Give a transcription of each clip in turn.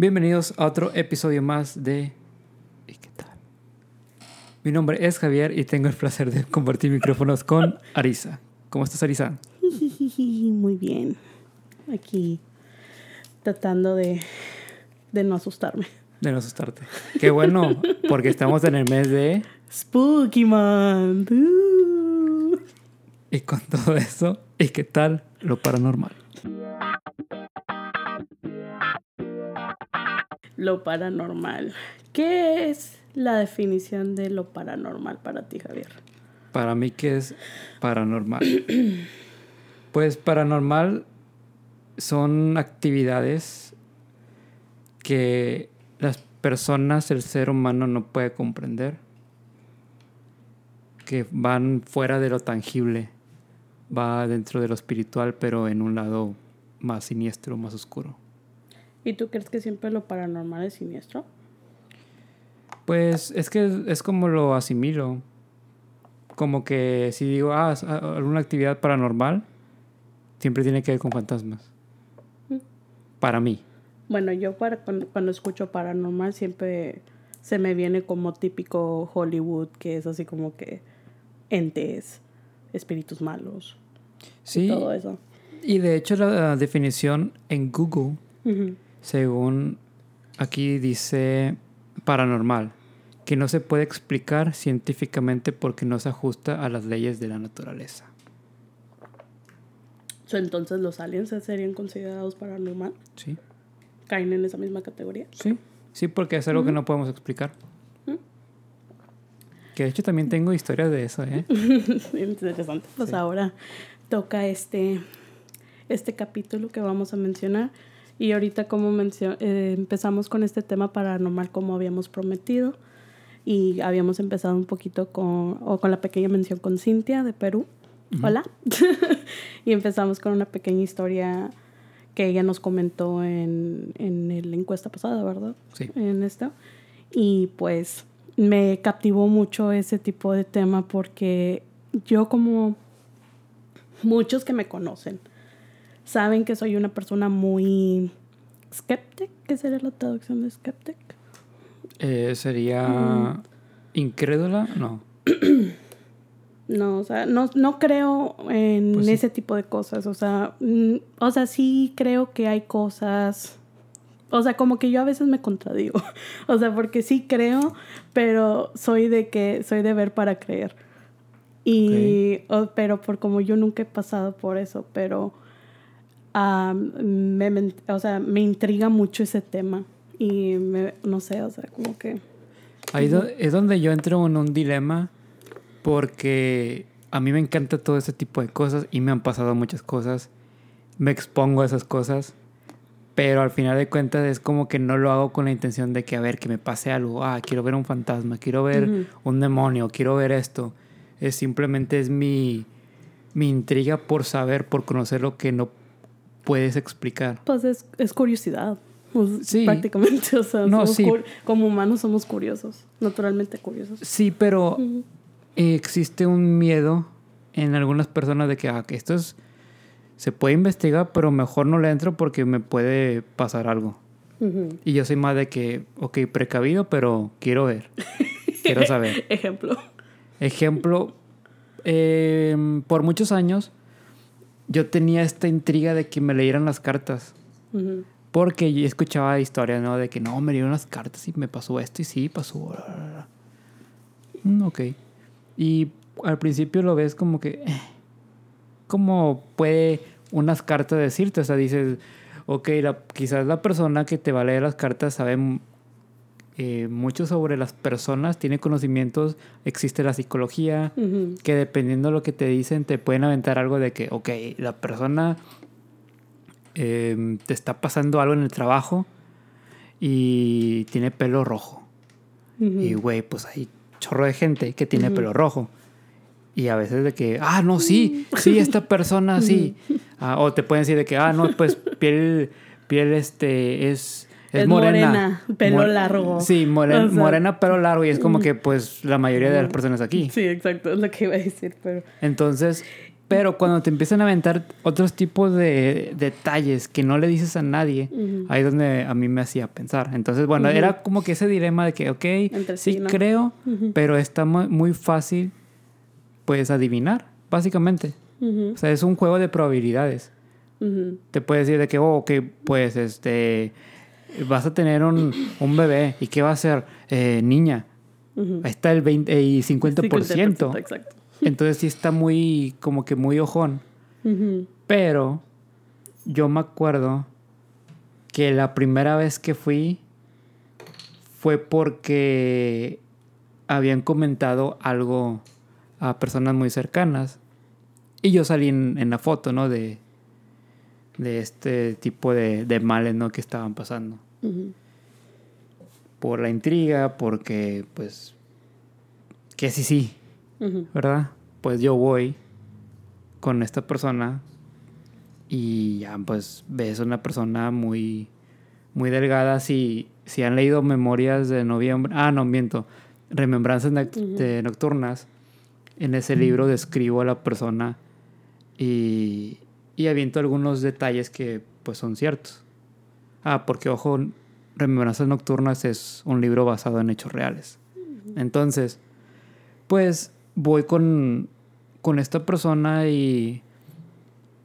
Bienvenidos a otro episodio más de ¿Y qué tal? Mi nombre es Javier y tengo el placer de compartir micrófonos con Arisa. ¿Cómo estás, Arisa? Muy bien. Aquí tratando de, de no asustarme. De no asustarte. Qué bueno, porque estamos en el mes de... Spooky Month. Uh. Y con todo eso, ¿y qué tal lo paranormal? Lo paranormal. ¿Qué es la definición de lo paranormal para ti, Javier? Para mí, ¿qué es paranormal? pues paranormal son actividades que las personas, el ser humano no puede comprender, que van fuera de lo tangible, va dentro de lo espiritual, pero en un lado más siniestro, más oscuro. ¿Y tú crees que siempre lo paranormal es siniestro? Pues es que es como lo asimilo. Como que si digo, ah, alguna actividad paranormal, siempre tiene que ver con fantasmas. Mm. Para mí. Bueno, yo para, cuando, escucho paranormal siempre se me viene como típico Hollywood, que es así como que entes, espíritus malos. Sí. Y todo eso. Y de hecho la definición en Google, según aquí dice paranormal, que no se puede explicar científicamente porque no se ajusta a las leyes de la naturaleza. Entonces los aliens serían considerados paranormal. Sí caen en esa misma categoría. Sí, sí, porque es algo que no podemos explicar. Que de hecho también tengo historias de eso, ¿eh? Interesante. Pues ahora toca este, este capítulo que vamos a mencionar. Y ahorita como eh, empezamos con este tema paranormal como habíamos prometido. Y habíamos empezado un poquito con, o con la pequeña mención con Cintia de Perú. Hola. y empezamos con una pequeña historia que ella nos comentó en, en la encuesta pasada, ¿verdad? Sí. En esto. Y pues me captivó mucho ese tipo de tema porque yo como muchos que me conocen saben que soy una persona muy skeptic. ¿Qué sería la traducción de skeptic? Eh, sería mm. incrédula, no. No, o sea, no, no creo en pues ese tipo de cosas. O sea, mm, o sea, sí creo que hay cosas. O sea, como que yo a veces me contradigo. O sea, porque sí creo, pero soy de que soy de ver para creer. Y, pero por como yo nunca he pasado por eso, pero me, o sea, me intriga mucho ese tema. Y me, no sé, o sea, como que... Ahí es donde yo entro en un dilema porque a mí me encanta todo ese tipo de cosas y me han pasado muchas cosas. Me expongo a esas cosas, pero al final de cuentas es como que no lo hago con la intención de que, a ver, que me pase algo. Ah, quiero ver un fantasma, quiero ver un demonio, quiero ver esto. Es simplemente es mi, mi intriga por saber, por conocer lo que no puedes explicar. Pues es, es curiosidad. Pues, sí. Prácticamente, o sea, como humanos somos curiosos, naturalmente curiosos. Sí, pero existe un miedo en algunas personas de que, ah, esto es, se puede investigar, pero mejor no le entro porque me puede pasar algo. Y yo soy más de que, ok, precavido, pero quiero ver. quiero saber. Ejemplo. Ejemplo, em, por muchos años yo tenía esta intriga de que me leyeran las cartas. Porque yo escuchaba historias, ¿no? De que no, me dieron las cartas y me pasó esto y sí, pasó. Mm, ok. Y al principio lo ves como que, eh, ¿cómo puede unas cartas decirte? O sea, dices, ok, quizás la persona que te va a leer las cartas sabe eh, mucho sobre las personas, tiene conocimientos, existe la psicología, que dependiendo de lo que te dicen te pueden aventar algo de que, ok, la persona em, te está pasando algo en el trabajo y tiene pelo rojo. Y, güey, pues ahí chorro de gente que tiene pelo rojo. Y a veces de que, ah, no, sí, sí, esta persona sí. Ah, o te pueden decir de que, ah, no, pues piel, piel este, es, es, morena. pelo largo. Sí, morena, pelo largo. Y es como que, pues, la mayoría de las personas aquí. Sí, exacto, es lo que iba a decir, pero... Entonces, Pero cuando te empiezan a aventar otros tipos de detalles que no le dices a nadie, ahí es donde a mí me hacía pensar. Entonces, bueno, era como que ese dilema de que, ok, sí, creo, pero está muy fácil, pues, adivinar, básicamente. O sea, es un juego de probabilidades. Te puede decir de que, oh, ok, pues, este, vas a tener un, un bebé y ¿qué va a ser? Eh, niña. Ahí está el 20 y 50%. 50% exacto. Entonces sí está muy, como que muy ojón. Pero yo me acuerdo que la primera vez que fui fue porque habían comentado algo a personas muy cercanas. Y yo salí en, la foto, ¿no? De, de este tipo de, de males, ¿no? Que estaban pasando. Por la intriga, porque, pues, que sí, sí, ¿verdad? Pues yo voy con esta persona y ya pues ves una persona muy, muy delgada. Si, si han leído Memorias de Noviembre, ah, no, miento, Remembranzas de Nocturnas, en ese libro describo a la persona y, y aviento algunos detalles que pues son ciertos. Ah, porque ojo, Remembranzas Nocturnas es un libro basado en hechos reales. Entonces, pues voy con, con esta persona y,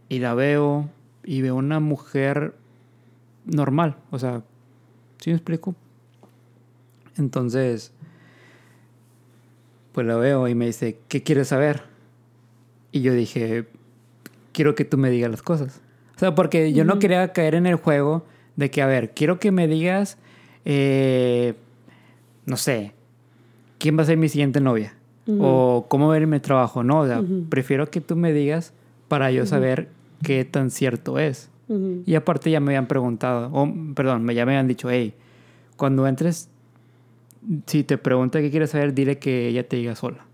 y la veo y veo una mujer normal, o sea, ¿sí me explico? Entonces, pues la veo y me dice, ¿qué quieres saber? Y yo dije, quiero que tú me digas las cosas. O sea, porque yo no quería caer en el juego de que, a ver, quiero que me digas, eh, no sé, ¿quién va a ser mi siguiente novia? o cómo ver mi trabajo. No, o sea, prefiero que tú me digas para yo saber qué tan cierto es. Y aparte ya me habían preguntado, o perdón, ya me habían dicho, hey, cuando entres, si te pregunta qué quieres saber, dile que ella te diga sola.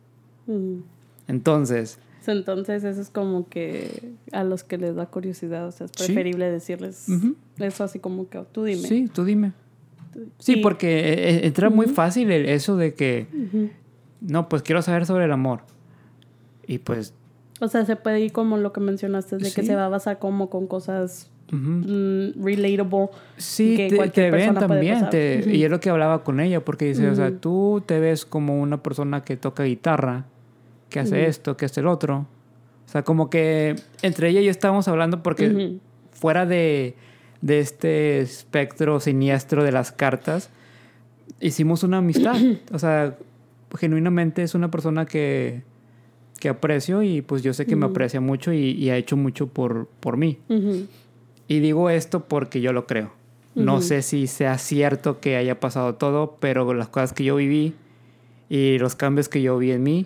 Entonces... Entonces eso es como que a los que les da curiosidad, o sea, es preferible decirles eso así como que tú dime. Sí, tú dime. Sí, porque eh, eh, entra muy fácil eso de que no, pues quiero saber sobre el amor. Y pues... O sea, se puede ir como lo que mencionaste, de que se va a basar como con cosas mm, relatable. Sí, que te, ven también. Y es lo que hablaba con ella, porque dice, o sea, tú te ves como una persona que toca guitarra, que hace esto, que hace el otro. O sea, como que entre ella y yo estábamos hablando porque fuera de, de este espectro siniestro de las cartas, hicimos una amistad. o sea, genuinamente es una persona que, que aprecio y pues yo sé que me aprecia mucho y, ha hecho mucho por, por mí. Y digo esto porque yo lo creo. No sé si sea cierto que haya pasado todo, pero las cosas que yo viví y los cambios que yo vi en mí,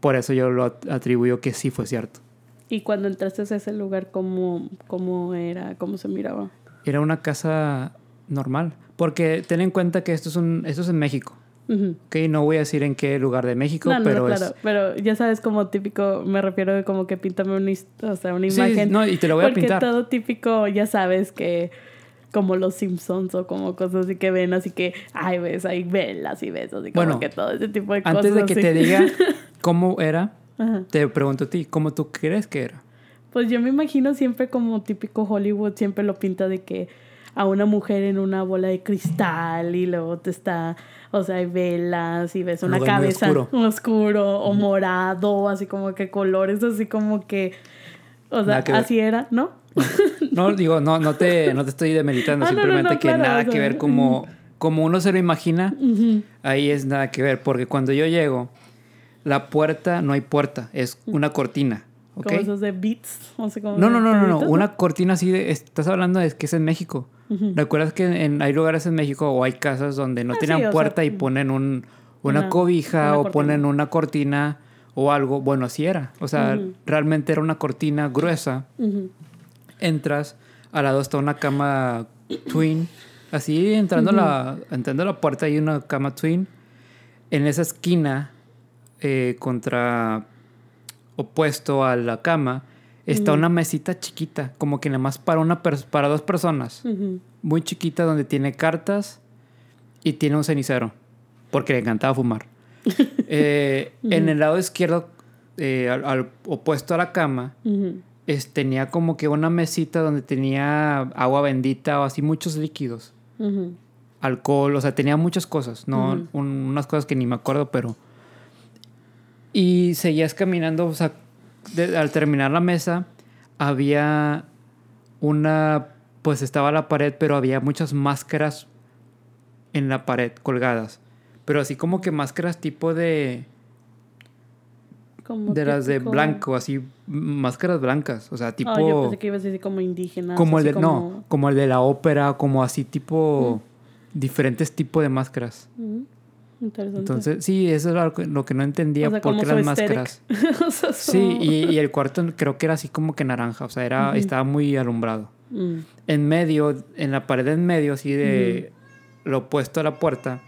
por eso yo lo atribuyo que sí fue cierto. ¿Y cuando entraste a ese lugar, cómo, cómo era, cómo se miraba? Era una casa normal, porque ten en cuenta que esto es, un, esto es en México. Ok, no voy a decir en qué lugar de México, pero claro, pero ya sabes como típico, me refiero de como que píntame una, o sea, una imagen. no, y te lo voy a pintar. Porque todo típico, ya sabes que como los Simpsons o como cosas así que ven, así que, ay, ves, hay velas y ves, así como que todo ese tipo de cosas. Antes de que te diga cómo era, te pregunto a ti, ¿cómo tú crees que era? Pues yo me imagino siempre como típico Hollywood, siempre lo pinta de que a una mujer en una bola de cristal y luego te está, o sea, hay velas y ves una cabeza oscuro. o morado, así como que colores, así como que, o sea, así era, ¿no? No, digo, no, no, te, no te estoy demeritando, ah, simplemente que nada que ver como, como uno se lo imagina, ahí es nada que ver, porque cuando yo llego, la puerta no hay puerta, es una cortina. ¿okay? Como esos de beats, no sé cómo. No, no, no, no, no, una cortina así de, estás hablando de que es en México. ¿Recuerdas que en, hay lugares en México o hay casas donde no ah, tienen puerta y ponen un, una, cobija o ponen una cortina o algo? Bueno, así era. O sea, realmente era una cortina gruesa. Entras, al lado está una cama twin. Así entrando, la, entrando a la puerta hay una cama twin. En esa esquina, eh, contra opuesto a la cama, está una mesita chiquita, como que nada más para, una para dos personas. Muy chiquita, donde tiene cartas y tiene un cenicero, porque le encantaba fumar. Eh, en el lado izquierdo eh, al, opuesto a la cama, es, tenía como que una mesita donde tenía agua bendita o así muchos líquidos. Alcohol, o sea, tenía muchas cosas, ¿no? unas cosas que ni me acuerdo, pero... Y seguías caminando, o sea, al terminar la mesa, había una, pues estaba la pared, pero había muchas máscaras en la pared colgadas. Pero así como que máscaras tipo de de las de blanco, así, máscaras blancas. O sea, tipo. Oh, yo pensé que ibas a decir como indígenas. Como el de, no, como el de la ópera, como así tipo. Mm. Diferentes tipos de máscaras. Mm, interesante. Entonces, sí, eso es lo que, no entendía. ¿Por qué las máscaras? Sí, y, el cuarto creo que era así como que naranja. O sea, era, estaba muy alumbrado. Mm. En medio, en la pared en medio, así de lo opuesto a la puerta,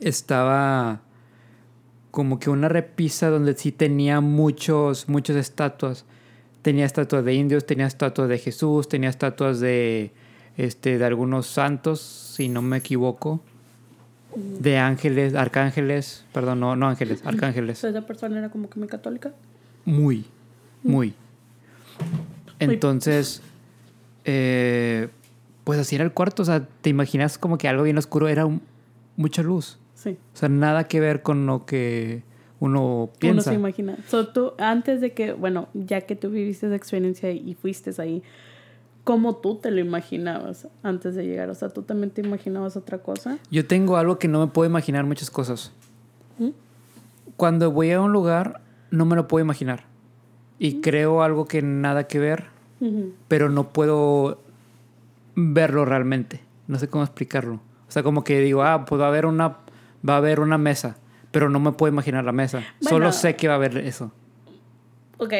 estaba como que una repisa donde sí tenía muchos, muchas estatuas. Tenía estatuas de indios, tenía estatuas de Jesús, tenía estatuas de, este, de algunos santos, si no me equivoco. De ángeles, arcángeles, perdón, no, no ángeles, arcángeles. ¿Esa persona era como que muy católica? Muy, muy. Entonces, eh, pues así era el cuarto, o sea, te imaginas como que algo bien oscuro, era mucha luz. O sea, nada que ver con lo que uno piensa. Uno se imagina. So, tú, antes de que, bueno, ya que tú viviste esa experiencia y fuiste ahí, ¿cómo tú te lo imaginabas antes de llegar? O sea, ¿tú también te imaginabas otra cosa? Yo tengo algo que no me puedo imaginar muchas cosas. ¿Mm? Cuando voy a un lugar, no me lo puedo imaginar. Y ¿Mm? creo algo que nada que ver, pero no puedo verlo realmente. No sé cómo explicarlo. O sea, como que digo, ah, puedo haber una va a haber una mesa, pero no me puedo imaginar la mesa. Solo sé que va a haber eso. Ok,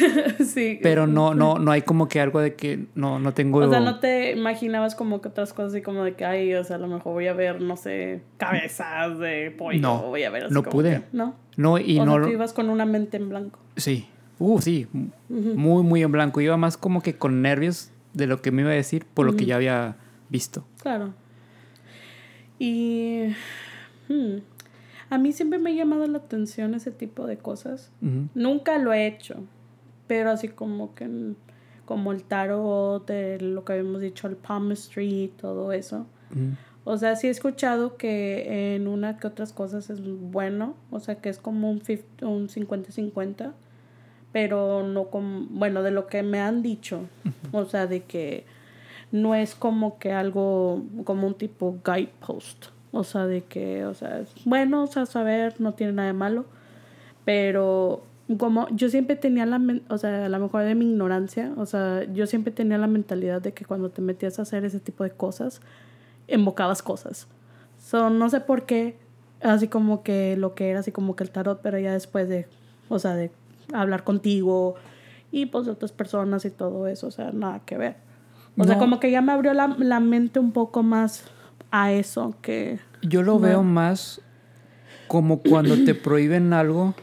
sí. Pero no, no, no hay como que algo de que no, no tengo... O sea, no te imaginabas como que otras cosas así como de que, ay, o sea, a lo mejor voy a ver, no sé, cabezas de pollo. No, voy a ver así no pude. no. No, y o no... Sea, tú ibas con una mente en blanco. Sí. Uh, sí. Muy, muy en blanco. Iba más como que con nervios de lo que me iba a decir por lo que ya había visto. Claro. Y Hmm. A mí siempre me ha llamado la atención ese tipo de cosas. Nunca lo he hecho, pero así como que como el tarot, de lo que habíamos dicho, el palmistry, todo eso. O sea, sí he escuchado que en una que otras cosas es bueno, o sea, que es como un 50-50, pero no como, bueno, de lo que me han dicho, o sea, de que no es como que algo, como un tipo guidepost. O sea, de que, o sea, es bueno, o sea, saber no tiene nada de malo. Pero como yo siempre tenía la, o sea, a lo mejor de mi ignorancia, o sea, yo siempre tenía la mentalidad de que cuando te metías a hacer ese tipo de cosas, invocabas cosas. So, no sé por qué, así como que lo que era así como que el tarot, pero ya después de, o sea, de hablar contigo y pues de otras personas y todo eso, o sea, nada que ver. O sea, como que ya me abrió la, la mente un poco más a eso que... Yo lo veo más como cuando te prohíben algo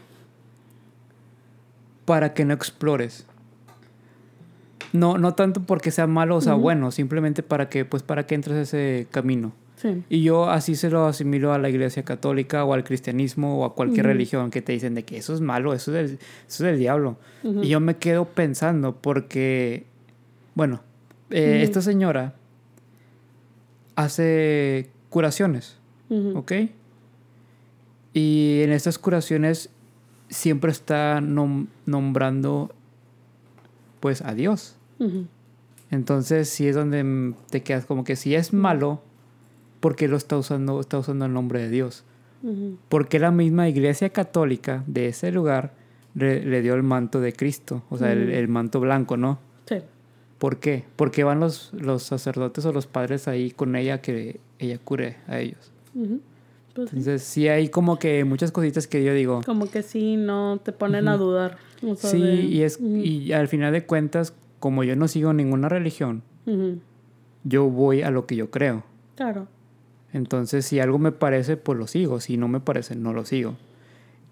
para que no explores. No, no tanto porque sea malo o sea bueno, simplemente para que, pues para que entres ese camino. Y yo así se lo asimilo a la iglesia católica o al cristianismo o a cualquier religión que te dicen de que eso es malo, eso es del, eso es del diablo. Y yo me quedo pensando porque, bueno, eh, esta señora hace curaciones, ¿ok? Y en estas curaciones siempre está nombrando pues a Dios. Entonces sí es donde te quedas como que si es malo, ¿por qué lo está usando? Está usando el nombre de Dios. Porque la misma iglesia católica de ese lugar le, dio el manto de Cristo, o sea, el, el, manto blanco, ¿no? Sí. ¿Por qué? Porque van los, los sacerdotes o los padres ahí con ella que ella cure a ellos. Pues Entonces sí. hay como que muchas cositas que yo digo. Como que sí, no te ponen a dudar. sí, y, es, y al final de cuentas, como yo no sigo ninguna religión, yo voy a lo que yo creo. Claro. Entonces si algo me parece, pues lo sigo. Si no me parece, no lo sigo.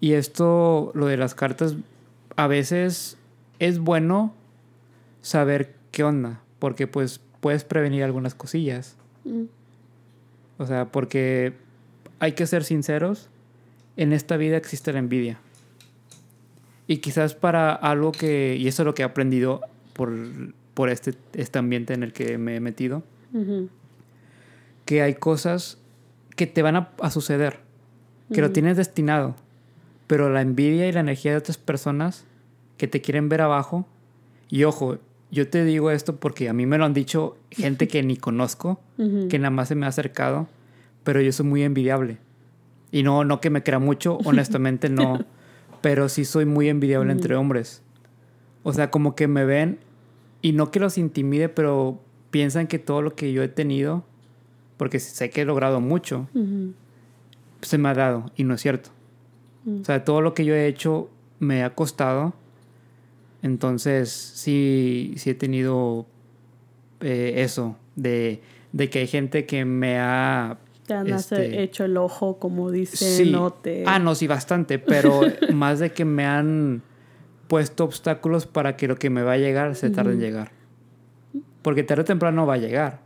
Y esto, lo de las cartas, a veces es bueno saber qué onda, porque pues puedes prevenir algunas cosillas. Mm. O sea, porque hay que ser sinceros, en esta vida existe la envidia. Y quizás para algo que, y eso es lo que he aprendido por, por este, este ambiente en el que me he metido, que hay cosas que te van a, suceder, que lo tienes destinado, pero la envidia y la energía de otras personas que te quieren ver abajo, y ojo, yo te digo esto porque a mí me lo han dicho gente que ni conozco, que nada más se me ha acercado, pero yo soy muy envidiable. Y no, no que me crea mucho, honestamente no, pero sí soy muy envidiable entre hombres. O sea, como que me ven y no que los intimide, pero piensan que todo lo que yo he tenido, porque sé que he logrado mucho, se me ha dado y no es cierto. O sea, todo lo que yo he hecho me ha costado. Entonces, sí, sí he tenido eh, eso, de, de que hay gente que me ha te han este, hecho el ojo, como dice, no Ah, no, sí, bastante, pero más de que me han puesto obstáculos para que lo que me va a llegar se tarde en llegar. Porque tarde o temprano va a llegar,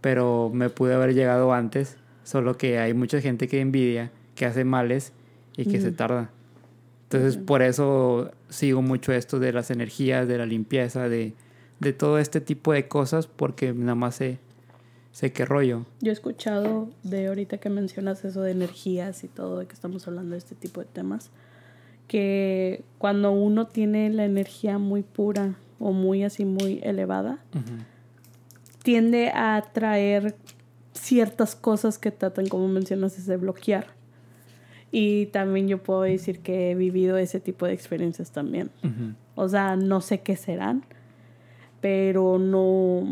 pero me pude haber llegado antes, solo que hay mucha gente que envidia, que hace males y que se tarda. Entonces, por eso sigo mucho esto de las energías, de la limpieza, de, de todo este tipo de cosas, porque nada más se sé qué rollo. Yo he escuchado de ahorita que mencionas eso de energías y todo, de que estamos hablando de este tipo de temas, que cuando uno tiene la energía muy pura o muy así, muy elevada, tiende a atraer ciertas cosas que tratan, como mencionas, de bloquear. Y también yo puedo decir que he vivido ese tipo de experiencias también. O sea, no sé qué serán, pero no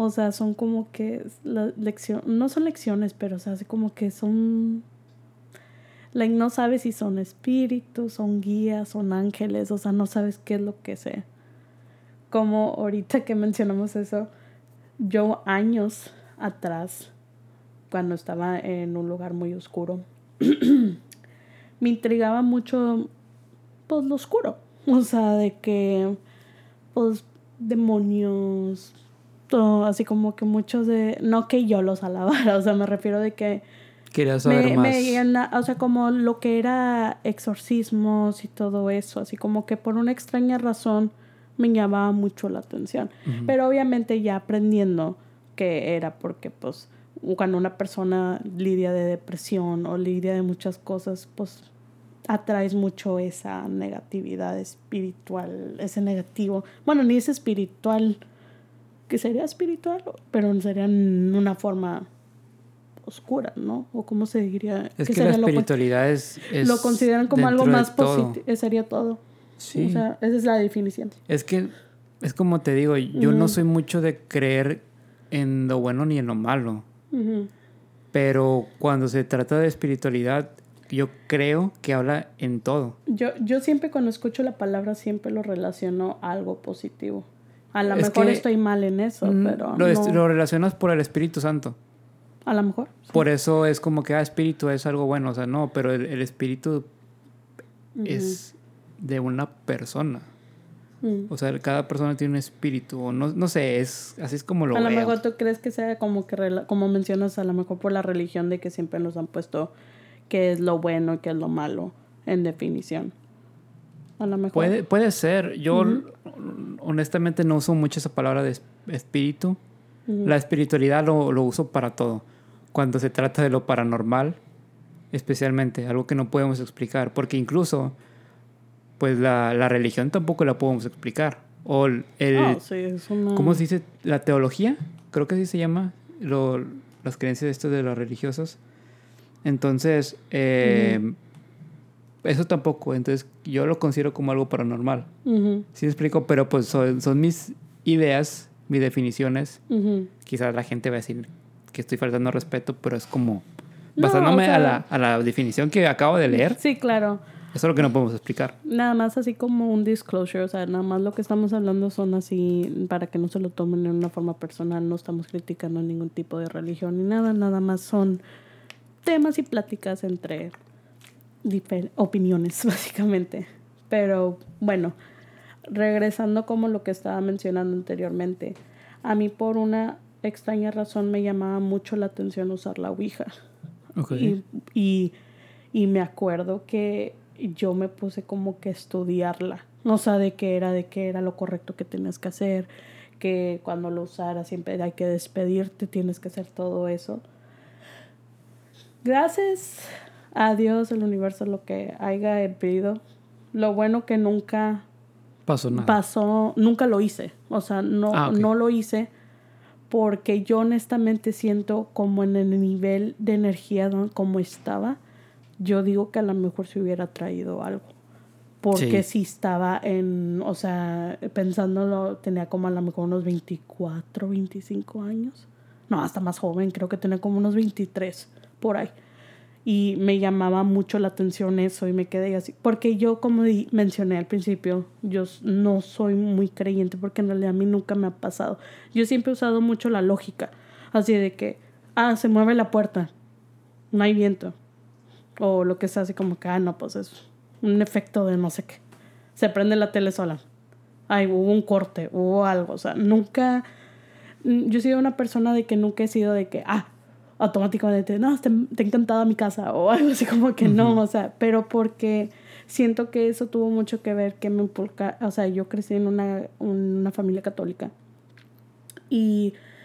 o sea, son como que la lección, no son lecciones, pero o sea, como que son like, no sabes si son espíritus, son guías, son ángeles, o sea, no sabes qué es lo que sea. Como ahorita que mencionamos eso, yo años atrás, cuando estaba en un lugar muy oscuro, me intrigaba mucho, pues, lo oscuro. O sea, de que, pues, demonios, así como que muchos de, no que yo los alabara, o sea, me refiero de que... Quería saber más. o sea, como lo que era exorcismos y todo eso, así como que por una extraña razón me llamaba mucho la atención. Pero obviamente ya aprendiendo que era porque pues cuando una persona lidia de depresión o lidia de muchas cosas, pues atraes mucho esa negatividad espiritual, ese negativo. Bueno, ni es espiritual, que sería espiritual, pero sería en una forma oscura, ¿no? O cómo se diría. Es que la espiritualidad es, Lo consideran como algo más positivo. Eh, sería todo. Sí. O sea, esa es la definición. Es que, es como te digo, yo no soy mucho de creer en lo bueno ni en lo malo. Pero cuando se trata de espiritualidad, yo creo que habla en todo. Yo, yo siempre cuando escucho la palabra siempre lo relaciono a algo positivo. A lo mejor estoy mal en eso, mm, pero. Lo, lo, relacionas por el Espíritu Santo. A lo mejor. Por eso es como que, ah, espíritu es algo bueno. O sea, no, pero el, espíritu es de una persona. Mm. O sea, cada persona tiene un espíritu. O no, no sé, es, así es como lo A lo mejor tú crees que sea como que, como mencionas, a lo mejor por la religión de que siempre nos han puesto qué es lo bueno y qué es lo malo, en definición. A lo mejor. Puede, puede ser. Yo honestamente no uso mucho esa palabra de espíritu. La espiritualidad lo, lo, uso para todo. Cuando se trata de lo paranormal, especialmente, algo que no podemos explicar. Porque incluso, pues la, la religión tampoco la podemos explicar. O el... Ah, ¿Cómo se dice? La teología, creo que así se llama. Lo, las creencias esto de los religiosos. Entonces, eh, eso tampoco. Entonces yo lo considero como algo paranormal. Sí explico, pero pues son, son, mis ideas, mis definiciones. Quizás la gente va a decir que estoy faltando respeto, pero es como basándome a, la, a la definición que acabo de leer. Sí, claro. Eso es lo que no podemos explicar. Nada más así como un disclosure, o sea, nada más lo que estamos hablando son así para que no se lo tomen de una forma personal, no estamos criticando ningún tipo de religión ni nada, nada más son temas y pláticas entre opiniones, básicamente. Pero bueno, regresando como lo que estaba mencionando anteriormente, a mí por una extraña razón me llamaba mucho la atención usar la Ouija. Y, y, me acuerdo que yo me puse como que estudiarla. O sea, de qué era, de qué era lo correcto que tenías que hacer, que cuando lo usaras siempre hay que despedirte, tienes que hacer todo eso. Gracias a Dios, el universo, lo que haya pedido. Lo bueno que nunca pasó nada. Pasó, nunca lo hice. O sea, no, ah, no lo hice porque yo honestamente siento como en el nivel de energía como estaba, yo digo que a lo mejor se hubiera traído algo. Porque si estaba en, o sea, pensándolo, tenía como a lo mejor unos 24, 25 años. No, hasta más joven, creo que tenía como unos 23 por ahí. Y me llamaba mucho la atención eso y me quedé así. Porque yo, como mencioné al principio, yo no soy muy creyente porque en realidad a mí nunca me ha pasado. Yo siempre he usado mucho la lógica. Así de que, ah, se mueve la puerta, no hay viento. O lo que sea así como que, ah, no, pues es un efecto de no sé qué. Se prende la tele sola. Ay, hubo un corte, hubo algo. O sea, nunca. Yo he sido una persona de que nunca he sido de que, ah, automáticamente, no, te, te encantado mi casa o algo así como que no, o sea, pero porque siento que eso tuvo mucho que ver que me impulca, o sea, yo crecí en una, una familia católica y mm,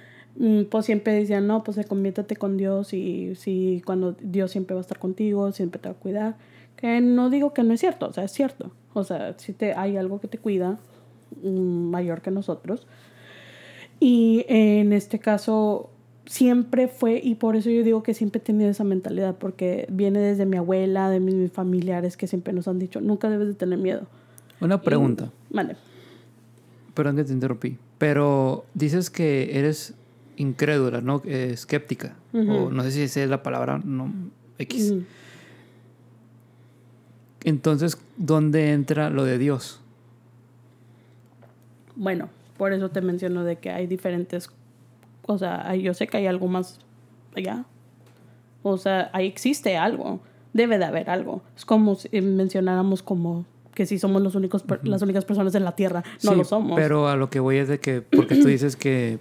pues siempre decían, no, pues conviértete con Dios y si cuando Dios siempre va a estar contigo, siempre te va a cuidar, que no digo que no es cierto, o sea, es cierto, o sea, si te, hay algo que te cuida mm, mayor que nosotros. Y en este caso, siempre fue, y por eso yo digo que siempre he tenido esa mentalidad, porque viene desde mi abuela, de mis, familiares que siempre nos han dicho, nunca debes de tener miedo. Una pregunta. vale. Perdón que te interrumpí, pero dices que eres incrédula, ¿no? escéptica, o no sé si esa es la palabra, no, X. Entonces, ¿dónde entra lo de Dios? Bueno, por eso te menciono de que hay diferentes o sea, yo sé que hay algo más allá. O sea, ahí existe algo. Debe de haber algo. Es como si mencionáramos como que si somos los únicos, las únicas personas en la Tierra. No lo somos. Pero a lo que voy es de que, porque tú dices que,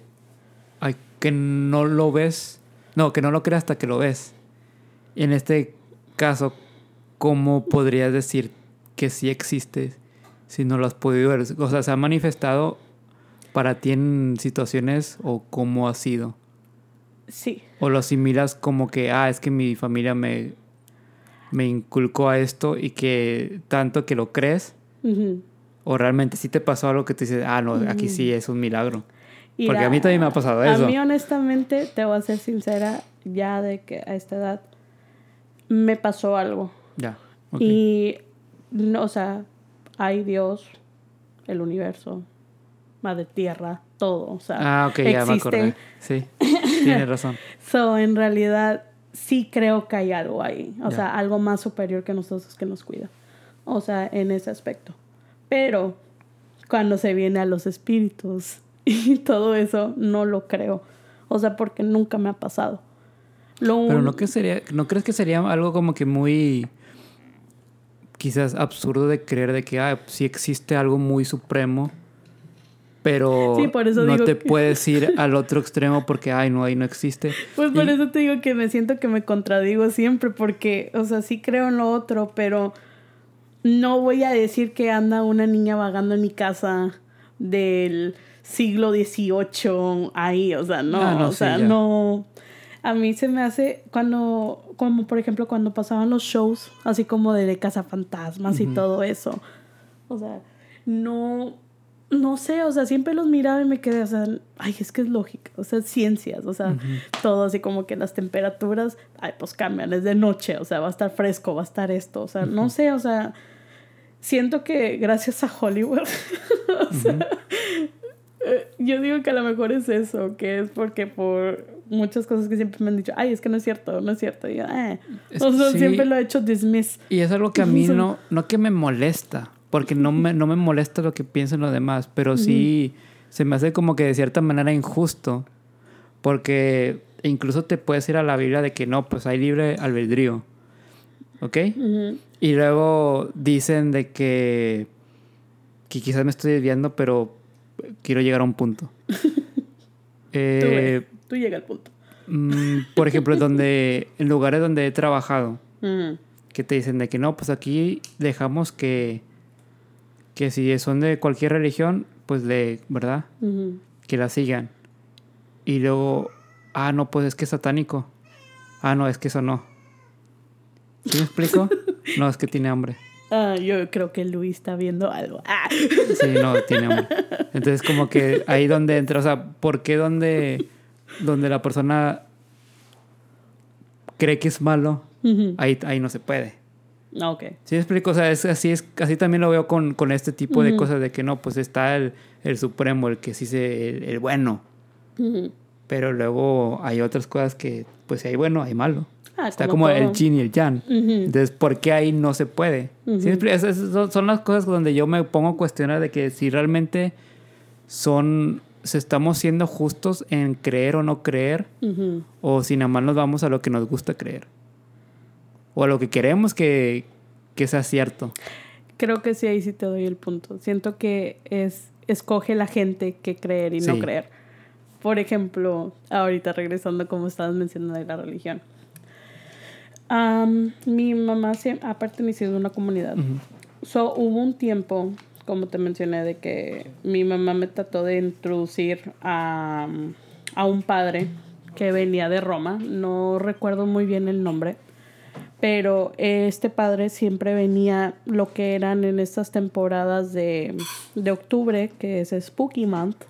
que no lo ves, no, que no lo creas hasta que lo ves. Y en este caso, ¿cómo podrías decir que sí existe si no lo has podido ver? O sea, se ha manifestado para ti en situaciones o cómo ha sido? Sí. ¿O lo asimilas como que, ah, es que mi familia me, me inculcó a esto y que tanto que lo crees? ¿O realmente sí te pasó algo que te dice, ah, no, aquí sí es un milagro? Porque a mí también me ha pasado eso. A mí honestamente, te voy a ser sincera, ya de que a esta edad me pasó algo. Ya. Y, o sea, hay Dios, el universo, madre tierra, todo. O sea, ah, ok, ya me acordé. Sí, tienes razón. so, en realidad, sí creo que hay algo ahí. O sea, algo más superior que nosotros que nos cuida. O sea, en ese aspecto. Pero cuando se viene a los espíritus y todo eso, no lo creo. O sea, porque nunca me ha pasado. Pero no que sería, ¿no crees que sería algo como que muy quizás absurdo de creer de que ah, sí existe algo muy supremo pero no te puedes ir al otro extremo porque, ay, no, ahí no existe. Pues por eso te digo que me siento que me contradigo siempre, porque, o sea, sí creo en lo otro, pero no voy a decir que anda una niña vagando en mi casa del siglo XVIII ahí, o sea, no, ah, o sea, no. A mí se me hace cuando, como por ejemplo cuando pasaban los shows, así como de, cazafantasmas y todo eso. O sea, no, no sé, o sea, siempre los miraba y me quedé, o sea, ay, es que es lógica, o sea, ciencias, o sea, todo así como que las temperaturas, ay, pues cambian, es de noche, o sea, va a estar fresco, va a estar esto, o sea, no sé, o sea, siento que gracias a Hollywood, o sea, yo digo que a lo mejor es eso, que es porque por muchas cosas que siempre me han dicho, ay, es que no es cierto, no es cierto, y yo, eh, o sea, siempre lo he hecho dismiss. Y es algo que a mí no, no que me molesta, porque no me, no me molesta lo que piensen los demás, pero sí se me hace como que de cierta manera injusto, porque incluso te puedes ir a la Biblia de que no, pues hay libre albedrío, ¿ok? Y luego dicen de que, que quizás me estoy desviando, pero quiero llegar a un punto. eh, tú, tú llega al punto. Mm, por ejemplo, donde, en lugares donde he trabajado, que te dicen de que no, pues aquí dejamos que, que si son de cualquier religión, pues de, ¿verdad? Que la sigan. Y luego, ah, no, pues es que es satánico. Ah, no, es que eso no. ¿Sí me explico? no, es que tiene hambre. Ah, yo creo que Luis está viendo algo. Ah. Sí, no, tiene hambre. Entonces, como que ahí donde entra, o sea, ¿por qué donde, donde la persona cree que es malo, ahí, ahí no se puede? Ah, ok. ¿Sí explico? O sea, es, así, es, así también lo veo con, con este tipo de cosas de que no, pues está el, el supremo, el que sí se, el, el bueno. Pero luego hay otras cosas que, pues si hay bueno, hay malo. Ah, Está como, el yin y el yang. Entonces, ¿por qué ahí no se puede? son las cosas donde yo me pongo a cuestionar de que si realmente son, si estamos siendo justos en creer o no creer, o si nada más nos vamos a lo que nos gusta creer, o a lo que queremos que, que sea cierto. Creo que sí, ahí sí te doy el punto. Siento que es escoge la gente que creer y no creer. Por ejemplo, ahorita regresando como estabas mencionando de la religión mi mamá ha pertenecido a una comunidad. so, hubo un tiempo, como te mencioné, de que mi mamá me trató de introducir a, a un padre que venía de Roma. No recuerdo muy bien el nombre. Pero este padre siempre venía lo que eran en estas temporadas de, de octubre, que es Spooky Month,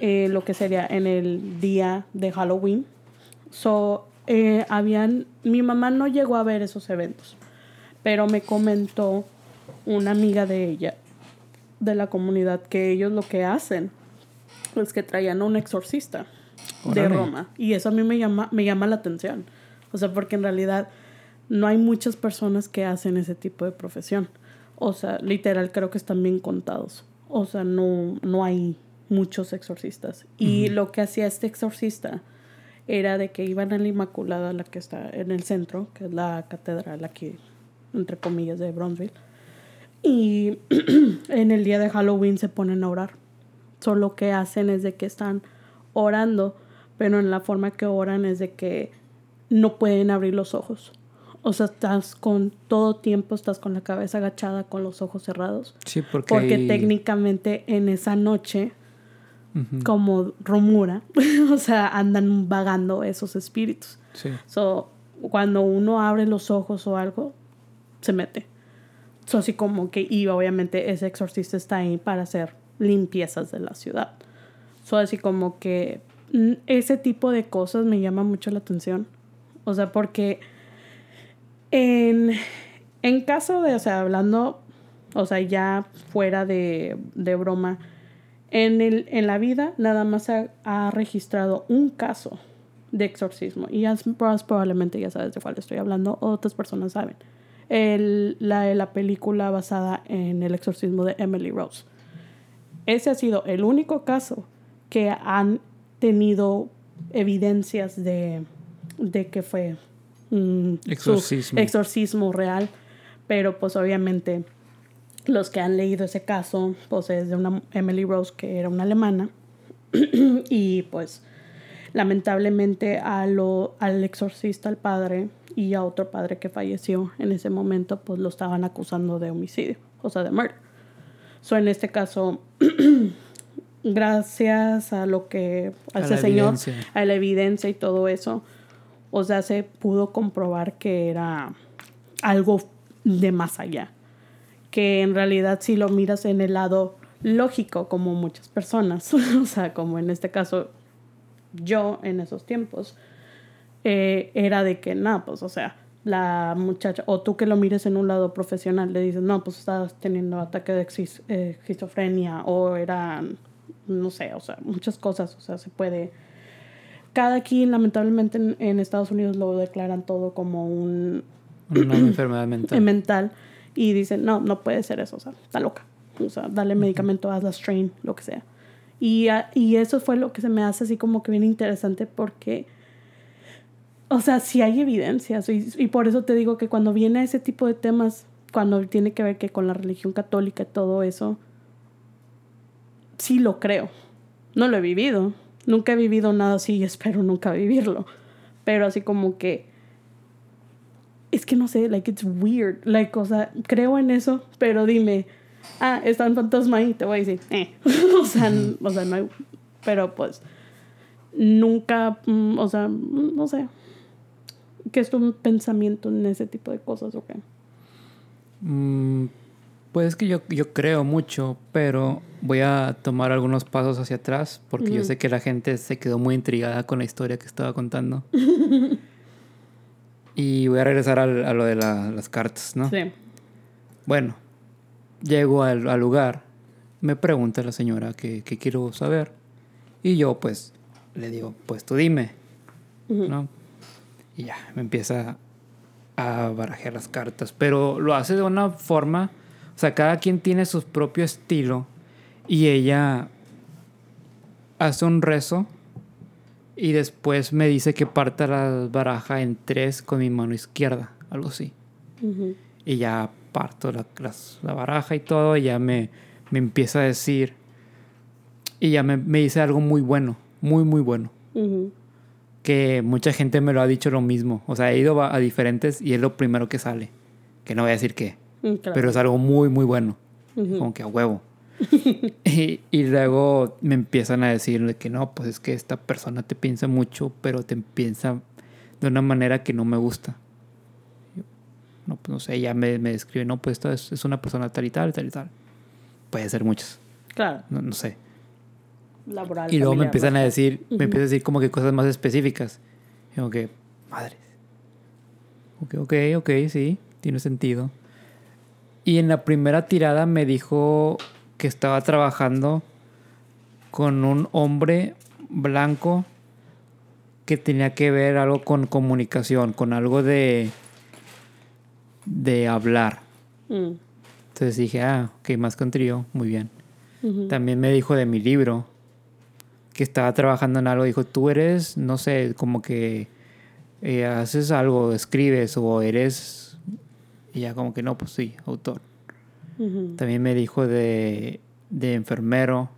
eh, lo que sería en el día de Halloween. So, eh, habían, mi mamá no llegó a ver esos eventos, pero me comentó una amiga de ella, de la comunidad, que ellos lo que hacen es que traían a un exorcista de Roma. Y eso a mí me llama, me llama la atención. O sea, porque en realidad no hay muchas personas que hacen ese tipo de profesión. O sea, literal creo que están bien contados. O sea, no, no hay muchos exorcistas. Y lo que hacía este exorcista era de que iban a la Inmaculada, la que está en el centro, que es la catedral aquí, entre comillas, de Bronzeville. Y en el día de Halloween se ponen a orar. Solo lo que hacen es de que están orando, pero en la forma que oran es de que no pueden abrir los ojos. O sea, estás con todo tiempo, estás con la cabeza agachada, con los ojos cerrados. Sí, porque. Porque técnicamente en esa noche como rumura, o sea, andan vagando esos espíritus. Sí. So, cuando uno abre los ojos o algo, se mete. So, así como que, y obviamente ese exorcista está ahí para hacer limpiezas de la ciudad. So, así como que ese tipo de cosas me llama mucho la atención. O sea, porque en, en caso de, o sea, hablando, o sea, ya fuera de, de broma, en, el, en la vida nada más ha, registrado un caso de exorcismo y ya, probablemente ya sabes de cuál estoy hablando, otras personas saben. El, la, la película basada en el exorcismo de Emily Rose. Ese ha sido el único caso que han tenido evidencias de, de que fue un exorcismo. exorcismo real, pero pues obviamente los que han leído ese caso, pues es de una Emily Rose que era una alemana y pues lamentablemente a lo, al exorcista, al padre y a otro padre que falleció en ese momento, pues lo estaban acusando de homicidio, o sea, de muerte. So, en este caso, gracias a lo que, a, ese señor, a la evidencia y todo eso, o sea, se pudo comprobar que era algo de más allá que en realidad si lo miras en el lado lógico, como muchas personas, o sea, como en este caso yo en esos tiempos, eh, era de que, nada, pues, o sea, la muchacha, o tú que lo mires en un lado profesional, le dices, no, pues estás teniendo ataque de eh, esquizofrenia, o era, no sé, o sea, muchas cosas, o sea, se puede... Cada quien, lamentablemente, en, en Estados Unidos lo declaran todo como un... Una enfermedad mental. mental y dicen, no, no puede ser eso, o sea, está loca. O sea, dale medicamento, haz la strain, lo que sea. Y, y eso fue lo que se me hace así como que bien interesante porque, o sea, sí hay evidencias y, y por eso te digo que cuando viene ese tipo de temas, cuando tiene que ver que con la religión católica y todo eso, sí lo creo. No lo he vivido. Nunca he vivido nada así y espero nunca vivirlo. Pero así como que es que no sé, like, it's weird. Like, o sea, creo en eso, pero dime, ah, está un fantasma ahí, te voy a decir, eh. o, sea, o sea, no hay, pero pues, nunca, mm, o sea, mm, no sé. ¿Qué es tu pensamiento en ese tipo de cosas o qué? Mm, pues es que yo, yo creo mucho, pero voy a tomar algunos pasos hacia atrás porque yo sé que la gente se quedó muy intrigada con la historia que estaba contando. y voy a regresar al, a lo de las cartas, ¿no? Sí. Bueno, llego al, lugar, me pregunta la señora qué, quiero saber y yo pues le digo, pues tú dime, ¿no? Y ya, me empieza a barajar las cartas, pero lo hace de una forma, o sea, cada quien tiene su propio estilo y ella hace un rezo y después me dice que parta la baraja en tres con mi mano izquierda, algo así. Y ya parto la, la, baraja y todo, y ya me, me empieza a decir, y ya me, me dice algo muy bueno, muy, muy bueno. Que mucha gente me lo ha dicho lo mismo. O sea, he ido a, diferentes y es lo primero que sale. Que no voy a decir qué. Mm, pero es algo muy, muy bueno. Como que a huevo. y, y, luego me empiezan a decir que no, pues es que esta persona te piensa mucho, pero te piensa de una manera que no me gusta. No, pues no sé, ya me, me describe, no, pues esto es, una persona tal y tal, tal y tal. Puede ser muchos. Claro. No, no sé. Laboral, y luego me empiezan a decir, me empiezan a decir como que cosas más específicas. Y como que, madre. Ok, ok, ok, sí, tiene sentido. Y en la primera tirada me dijo que estaba trabajando con un hombre blanco que tenía que ver algo con comunicación, con algo de de hablar. Mm. Entonces dije, ah, ok, más con trío, muy bien. También me dijo de mi libro, que estaba trabajando en algo, dijo, tú eres, no sé, como que eh, haces algo, escribes o eres... Y ya como que no, pues sí, autor. También me dijo de, de enfermero.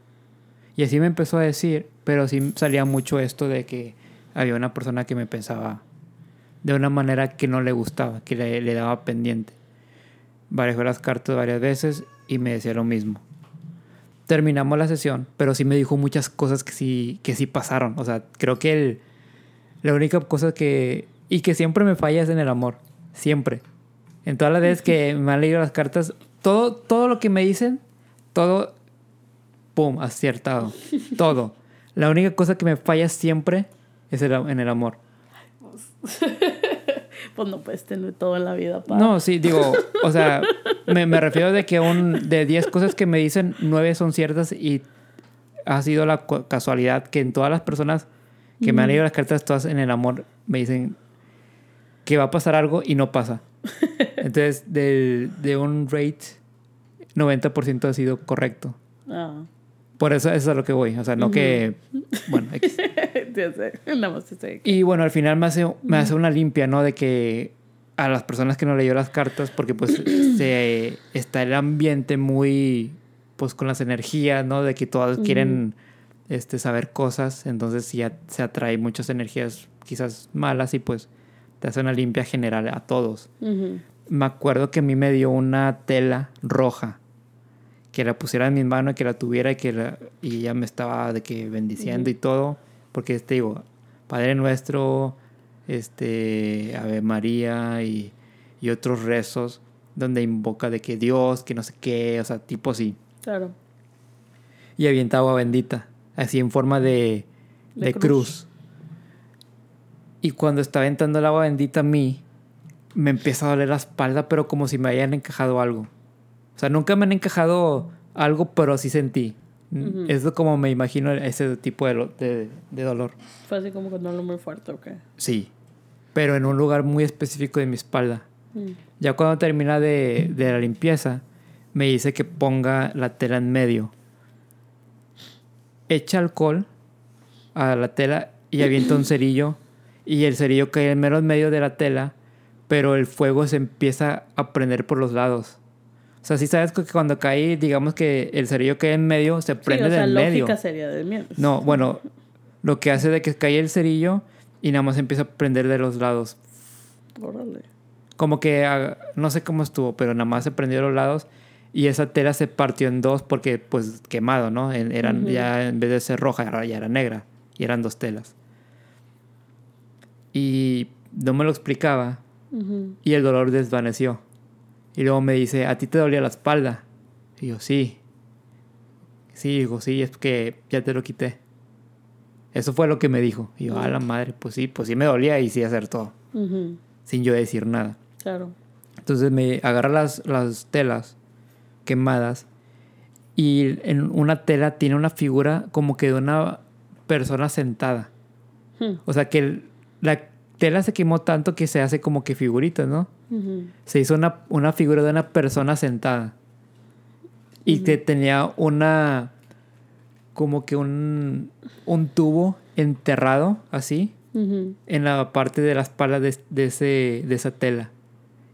Y así me empezó a decir, pero sí salía mucho esto de que había una persona que me pensaba de una manera que no le gustaba, que le, daba pendiente. Barajó las cartas varias veces y me decía lo mismo. Terminamos la sesión, pero sí me dijo muchas cosas que sí, que sí pasaron. O sea, creo que el, la única cosa que... Y que siempre me falla es en el amor. Siempre. En todas las veces que me han leído las cartas, todo, todo lo que me dicen, todo, ¡pum!, aciertado. Todo. La única cosa que me falla siempre es en el amor. pues no puedes tener todo en la vida. No, sí, digo, o sea, me, me refiero de que un, de 10 cosas que me dicen, 9 son ciertas y ha sido la casualidad que en todas las personas que me han leído las cartas, todas en el amor, me dicen que va a pasar algo y no pasa. Entonces, de, de un rate, 90% ha sido correcto. Ah. Por eso, eso es a lo que voy. O sea, no que. Bueno, Y bueno, al final me hace, me hace una limpia, ¿no? De que a las personas que no leyó las cartas, porque pues se, está el ambiente muy. Pues con las energías, ¿no? De que todos quieren este, saber cosas. Entonces ya se atrae muchas energías quizás malas y pues te hace una limpia general a todos. Me acuerdo que a mí me dio una tela roja que la pusiera en mis manos, que la tuviera y que la, y ella me estaba de que bendiciendo y todo, porque este digo, Padre Nuestro, este Ave María y, y, otros rezos donde invoca de que Dios, que no sé qué, o sea, tipo así. Claro. Y avienta agua bendita, así en forma de, de, cruz. Y cuando está aventando el agua bendita a mí, me empieza a doler la espalda, pero como si me hayan encajado algo. O sea, nunca me han encajado algo, pero sí sentí. Es como me imagino ese tipo de, de, dolor. Fue así como con dolor muy fuerte, ¿ok? Sí, pero en un lugar muy específico de mi espalda. Mm. Ya cuando termina de, de la limpieza, me dice que ponga la tela en medio. Echa alcohol a la tela y avienta un cerillo. Y el cerillo cae en mero en medio de la tela, pero el fuego se empieza a prender por los lados. O sea, si sabes que cuando cae, digamos que el cerillo cae en medio, se prende sí, o sea, del medio. sería del miedo. No, bueno, lo que hace de que cae el cerillo y nada más empieza a prender de los lados. Órale. como que ah, no sé cómo estuvo, pero nada más se prendió los lados y esa tela se partió en dos porque pues quemado, ¿no? Eran ya en vez de ser roja ya era negra y eran dos telas. Y no me lo explicaba y el dolor desvaneció. Y luego me dice, ¿a ti te dolía la espalda? Y yo, sí. Sí, digo, sí, es que ya te lo quité. Eso fue lo que me dijo. Y yo, a la madre, pues sí, pues sí me dolía y sí acertó. Sin yo decir nada. Claro. Entonces me agarra las, las telas quemadas y en una tela tiene una figura como que de una persona sentada. Hmm. O sea que la tela se quemó tanto que se hace como que figuritas, ¿no? Se hizo una, una, figura de una persona sentada. Y que tenía una. como que un. un tubo enterrado así. En la parte de la espalda de, de, ese, de esa tela.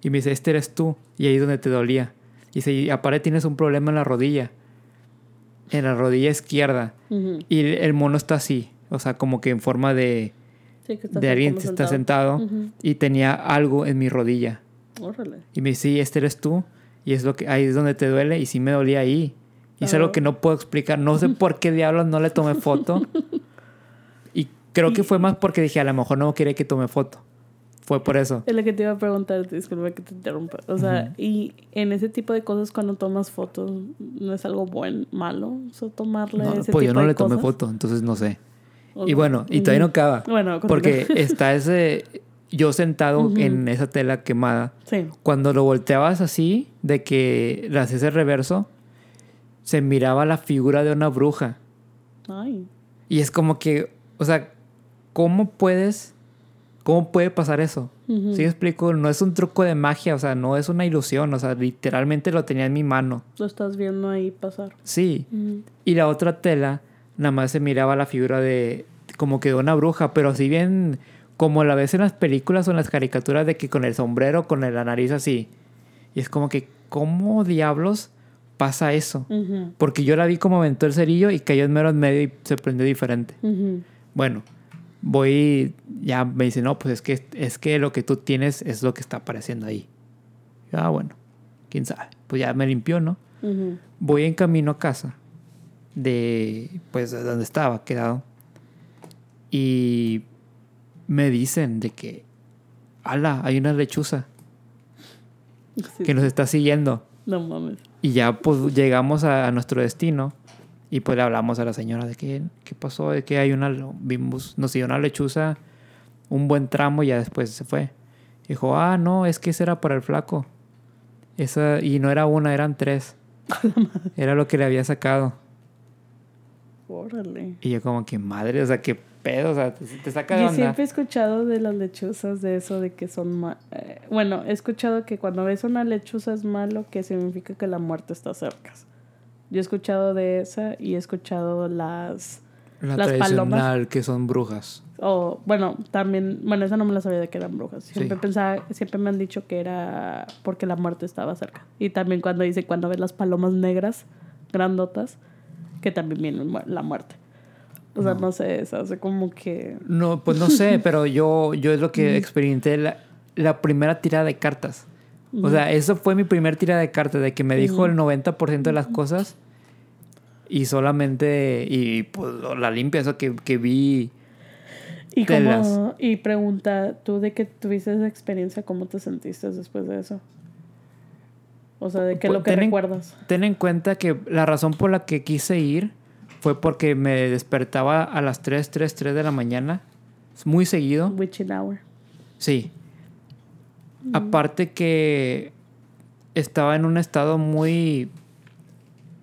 Y me dice, este eres tú. Y ahí es donde te dolía. Y dice, aparte tienes un problema en la rodilla. En la rodilla izquierda. Y el mono está así. O sea, como que en forma de de alguien que está sentado y tenía algo en mi rodilla. Y me dice, sí, este eres tú. Y es lo que ahí es donde te duele. Y sí me dolía ahí. Y es algo que no puedo explicar. No sé por qué diablos no le tomé foto. y creo que fue más porque dije, a lo mejor no quiere que tome foto. Fue por eso. Es lo que te iba a preguntar, disculpa que te interrumpa. O sea, y en ese tipo de cosas cuando tomas fotos, ¿no es algo bueno, malo? O sea, tomarle no, pues yo no le tomé foto, entonces no sé y bueno, y todavía no acaba. Bueno, porque está ese yo sentado en esa tela quemada. Sí. Cuando lo volteabas así, de que le hacías el reverso, se miraba la figura de una bruja. Ay. Y es como que, o sea, ¿cómo puedes, cómo puede pasar eso? Sí, explico, no es un truco de magia, o sea, no es una ilusión, o sea, literalmente lo tenía en mi mano. Lo estás viendo ahí pasar. Sí. Y la otra tela nada más se miraba la figura de como que de una bruja, pero si bien como la ves en las películas o en las caricaturas de que con el sombrero, con la nariz así. Y es como que, ¿cómo diablos pasa eso? Porque yo la vi como aventó el cerillo y cayó en mero en medio y se prendió diferente. Bueno, voy, ya me dice, no, pues es que, es que lo que tú tienes es lo que está apareciendo ahí. ah, bueno, quién sabe. Pues ya me limpió, ¿no? Voy en camino a casa de, pues, de donde estaba quedado. Y me dicen de que, ala, hay una lechuza que nos está siguiendo. No mames. Y ya pues llegamos a, nuestro destino y pues le hablamos a la señora de que, ¿qué pasó? De que hay una, vimos, nos siguió una lechuza un buen tramo y ya después se fue. Dijo, ah, no, es que ese era para el flaco. Esa, y no era una, eran tres. era lo que le había sacado. Órale. Y yo como que madre, o sea, que pedo, o sea, te, saca de Yo siempre he escuchado de las lechuzas de eso de que son eh, bueno, he escuchado que cuando ves una lechuza es malo, que significa que la muerte está cerca. Yo he escuchado de esa y he escuchado las la las palomas que son brujas. O bueno, también, bueno, esa no me la sabía de que eran brujas. Siempre pensaba, siempre me han dicho que era porque la muerte estaba cerca. Y también cuando dice cuando ves las palomas negras grandotas, que también viene la muerte. O sea, no, sé, eso hace como que... No, pues no sé, pero yo, yo es lo que experimenté la, la primera tirada de cartas. O sea, eso fue mi primer tirada de cartas, de que me dijo el 90% de las cosas y solamente, y pues la limpia, eso que, que vi... Y, como, y pregunta, tú de que tuviste esa experiencia, ¿cómo te sentiste después de eso? O sea, ¿de qué es lo que recuerdas? ten en cuenta que la razón por la que quise ir fue porque me despertaba a las 3, 3, 3 de la mañana. Muy seguido. Witching hour. Sí. Mm. Aparte que estaba en un estado muy.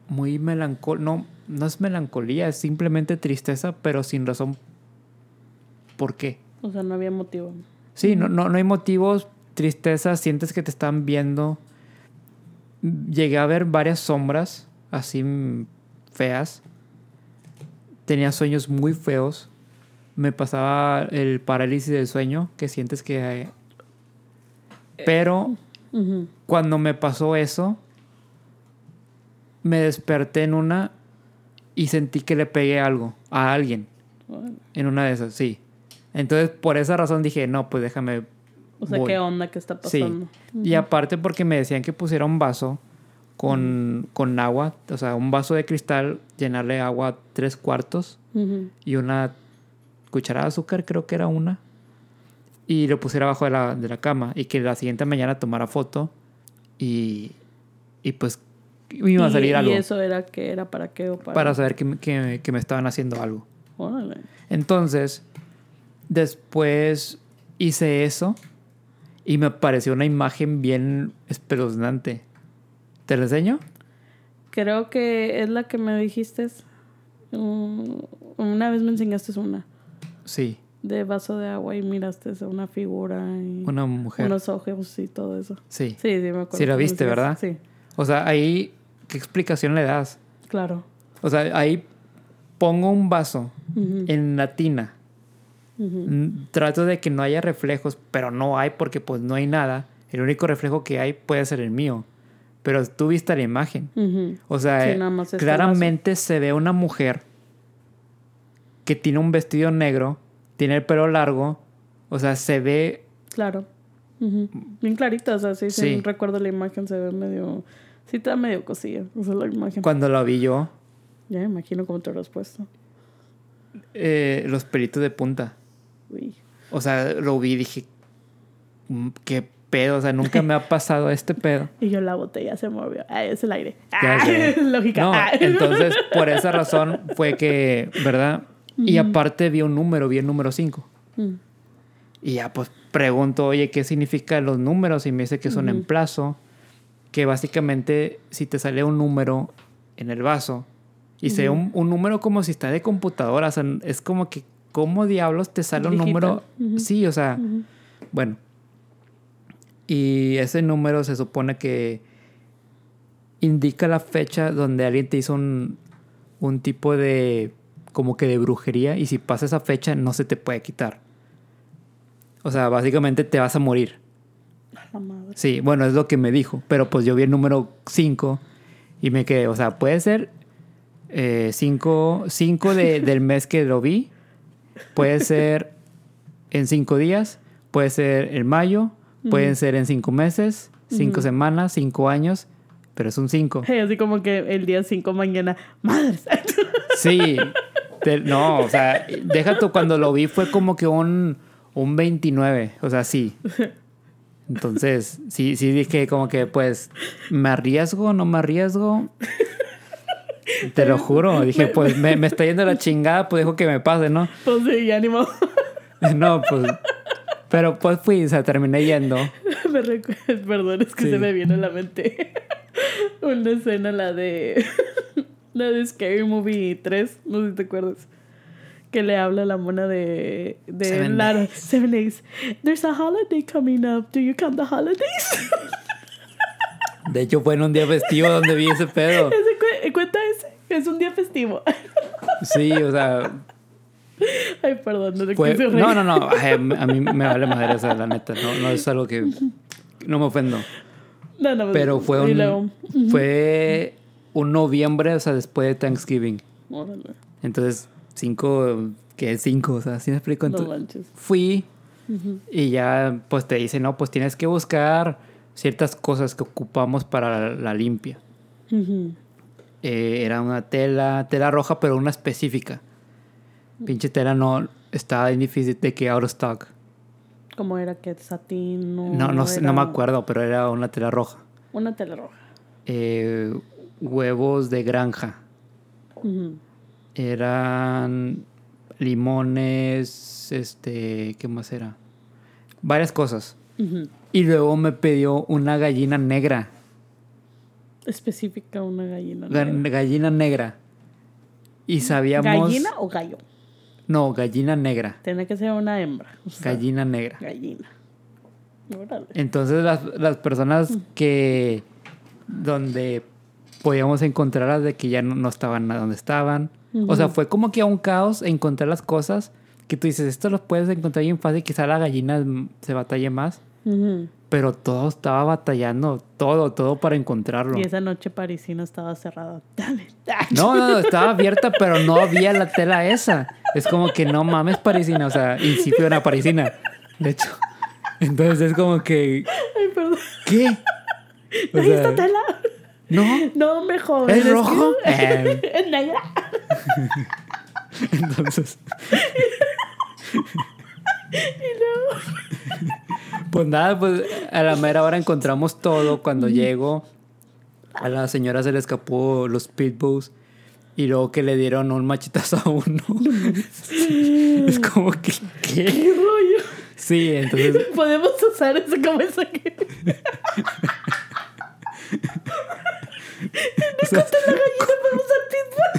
Muy melancólico. No, no es melancolía, es simplemente tristeza, pero sin razón. ¿Por qué? O sea, no había motivo. Sí, no, no, no hay motivos. Tristeza, sientes que te están viendo. Llegué a ver varias sombras así feas tenía sueños muy feos. Me pasaba el parálisis del sueño, que sientes que... Pero cuando me pasó eso, me desperté en una y sentí que le pegué algo a alguien. En una de esas, sí. Entonces, por esa razón dije, no, pues déjame, O sea, ¿qué onda que está pasando? Sí. Y aparte porque me decían que pusiera un vaso con, con agua, o sea, un vaso de cristal, llenarle agua tres cuartos y una cucharada de azúcar, creo que era una, y lo pusiera abajo de la, de la cama y que la siguiente mañana tomara foto y, y pues me iba a salir algo. ¿Y eso era que era para qué o para? Para saber que, que, que me estaban haciendo algo. Órale. Entonces, después hice eso y me pareció una imagen bien espeluznante. ¿Te la enseño? Creo que es la que me dijiste. Mm, una vez me enseñaste una. Sí. De vaso de agua y miraste una figura y una mujer. Unos ojos y todo eso. Sí. Sí, sí, me acuerdo. Sí, la viste, ¿verdad? Sí. O sea, ahí, ¿qué explicación le das? Claro. O sea, ahí pongo un vaso en la tina Trato de que no haya reflejos, pero no hay porque pues no hay nada. El único reflejo que hay puede ser el mío. Pero tú viste la imagen. O sea, claramente se ve una mujer que tiene un vestido negro, tiene el pelo largo. O sea, se ve... Claro. Bien clarita, o sea, sí, sí. recuerdo la imagen, se ve medio... Sí, está medio cosilla, o la imagen. Cuando la vi yo... Ya me imagino cómo te lo has puesto. Eh, los pelitos de punta. O sea, lo vi y dije, mm, qué pedo, o sea, nunca me ha pasado este pedo. y yo la botella se movió. Ah, es el aire. Ah, lógica. No, ah. entonces, por esa razón fue que, ¿verdad? Y aparte vi un número, vi el número 5. Mm. Y ya pues pregunto, oye, ¿qué significan los números? Y me dice que son en plazo. Que básicamente si te sale un número en el vaso y se ve un, un, número como si está de computadora, o sea, es como que ¿cómo diablos te sale un número? Sí, o sea, bueno. Y ese número se supone que indica la fecha donde alguien te hizo un, un tipo de, como que de brujería y si pasa esa fecha no se te puede quitar. O sea, básicamente te vas a morir. Sí, bueno, es lo que me dijo, pero pues yo vi el número 5 y me quedé, o sea, puede ser 5 eh, del mes que lo vi Puede ser en cinco días, puede ser en mayo, pueden ser en cinco meses, cinco semanas, cinco años, pero es un cinco. así como que el día cinco mañana, madre. Sí, no, o sea, deja tú, cuando lo vi fue como que un, un 29, o sea, sí. Entonces, sí, sí dije como que, pues, ¿me arriesgo o no me arriesgo? Te lo juro. Dije, pues me, me, está yendo la chingada, pues dejo que me pase, ¿no? Pues sí, ánimo. No, pues. Pero pues fui, o sea, terminé yendo. Me Perdón, es que se me viene a la mente una escena, la de. la de Scary Movie 3, no sé si te acuerdas. Que le habla a la mona de. de Seven Days. Seven Days. There's a holiday coming up. Do you count the holidays? De hecho, fue en un día festivo donde vi ese pedo. Ese. Es un día festivo. Sí, o sea. Ay, perdón, no fue, No, no, no. a mí me vale madre, esa, la neta. No, no es algo que. No me ofendo. No, no, Pero fue un. Fue un noviembre, o sea, después de Thanksgiving. Órale. Entonces, cinco. ¿Qué es cinco? O sea, ¿sí me explico? Entonces, fui. Y ya, pues te dice, no, pues tienes que buscar ciertas cosas que ocupamos para la, limpia. Eh, era una tela, tela roja, pero una específica. Pinche tela no estaba difícil de que out of stock. ¿Cómo era que satín? No, no, no, no me acuerdo, pero era una tela roja. Una tela roja. Eh, huevos de granja. Eran limones, este, ¿qué más era? Varias cosas. Y luego me pidió una gallina negra. Específica una gallina negra. Gallina negra. Y sabíamos... ¿Gallina o gallo? No, gallina negra. Tiene que ser una hembra. gallina negra. Gallina. Entonces las, las personas que... Donde podíamos encontrarlas de que ya no, estaban donde estaban. O sea, fue como que a un caos encontrar las cosas que tú dices, esto lo puedes encontrar bien fácil, quizá la gallina se batalle más. Pero todo estaba batallando, todo, todo para encontrarlo. Y esa noche parisino estaba cerrada. No, no, estaba abierta, pero no había la tela esa. Es como que no mames parisina, o sea, incipio una parisina, de hecho. Entonces es como que. Ay, perdón. ¿Qué? O sea, está tela. no. No, mejor. ¿Es rojo? que- Eh. Es negra. Entonces. Pues nada, pues a la mera hora encontramos todo. Cuando llego, a la señora se le escapó los pitbulls y luego que le dieron un machetazo a uno. es como que, ¿qué? ¿Qué rollo? Sí, entonces, Podemos usar esa que. o sea, La gallina podemos usar pitbull.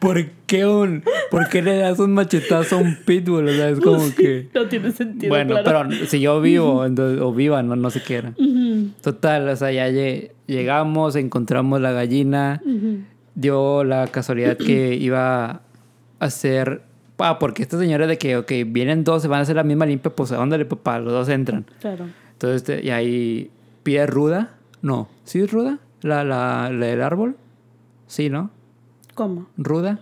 ¿Por qué, un, ¿por qué le das un machetazo a un pitbull? O sea, es como que... No tiene sentido. Bueno, claro. pero si yo vivo entonces- o viva, no, no sé qué era. Ujú, Total, o sea, ya lle- llegamos, encontramos la gallina. ujú. Dio la casualidad que iba a hacer. Ah, porque esta señora de que, ok, vienen dos, se van a hacer la misma limpia, pues ándale, papá, los dos entran. Claro. Entonces, este, y ahí pide ruda. No, ¿sí es ruda? ¿La, la, la del árbol? Sí, ¿no? ¿Cómo? ¿Ruda?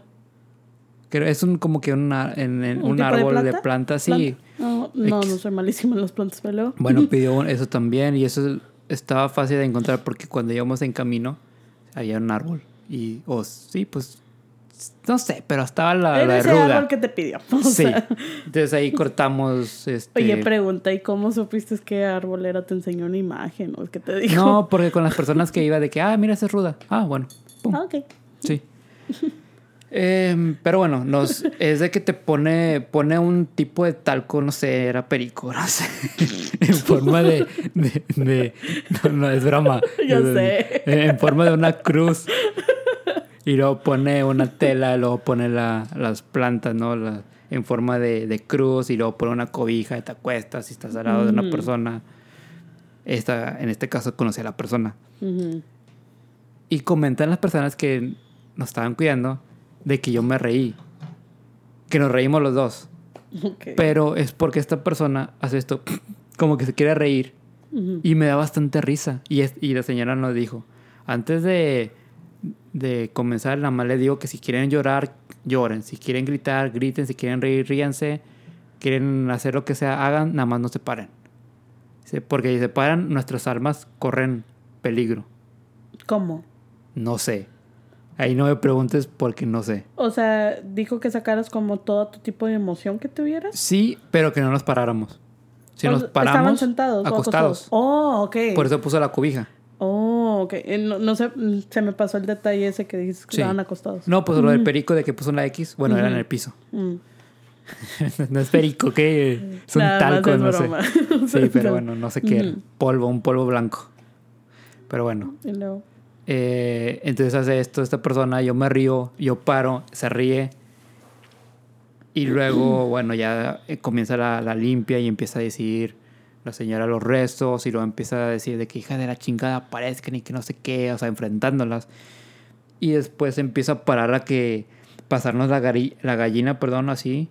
Que es un, como que una, en, en ¿Un un, de árbol de planta? planta, sí. ¿Planta? No, no, no soy malísima en las plantas, pero luego. Bueno, pidió eso también y eso estaba fácil de encontrar porque cuando íbamos en camino había un árbol y, o sí, pues, no sé, pero estaba la, Era la ese ruda. árbol que te pidió. O Sí, sea, entonces ahí cortamos, este... Oye, pregunta, ¿y cómo supiste qué árbol era? ¿Te enseñó una imagen o que te dijo? no, porque con las personas que iba de que, ah, mira, esa es ruda. Ah, bueno, pum, Ah, ok. sí. Em, pero bueno, nos, es de que te pone, pone un tipo de talco, no sé, era perico, no sé, en forma de, de, de- no, no, es broma. Ya Es- sé. En forma de una cruz. Y luego pone una tela, luego pone la- las plantas, ¿no? La- en forma de, de cruz y luego pone una cobija y te acuestas y estás al lado de una persona. Esta, en este caso conocí a la persona. Ujú. Y comentan las personas que nos estaban cuidando de que yo me reí. Que nos reímos los dos. Pero es porque esta persona hace esto como que se quiere reír. Y me da bastante risa. Y, es- y la señora nos dijo, antes de, de comenzar, nada más le digo que si quieren llorar, lloren. Si quieren gritar, griten. Si quieren reír, ríanse. Quieren hacer lo que sea, hagan, nada más no se paren. Porque si se paran, nuestras almas corren peligro. ¿Cómo? No sé. Ahí no me preguntes porque no sé. O sea, dijo que sacaras como todo tu tipo de emoción que tuvieras. Sí, pero que no nos paráramos. Si O nos paramos, Estaban sentados. acostados. Oh, ok. Por eso puso la cobija. Oh, ok. Eh, No, no sé, mm, se me pasó el detalle ese que dices que Sí. estaban acostados. No, pues lo del perico de que puso la X, bueno, era en el piso. Mm. no es perico, que es un Nada más talco, es no sé. Sí, pero bueno, no sé qué. Ujú. Polvo, un polvo blanco. Pero bueno. Y luego, eh, entonces hace esto esta persona, yo me río, yo paro, se ríe. Y luego, bueno, ya eh, comienza la, la limpia y empieza a decir la señora los restos y luego empieza a decir de que hija de la chingada aparezcan y que no sé qué, o sea, enfrentándolas. Y después empieza a parar a que pasarnos la, la gallina, perdón, así,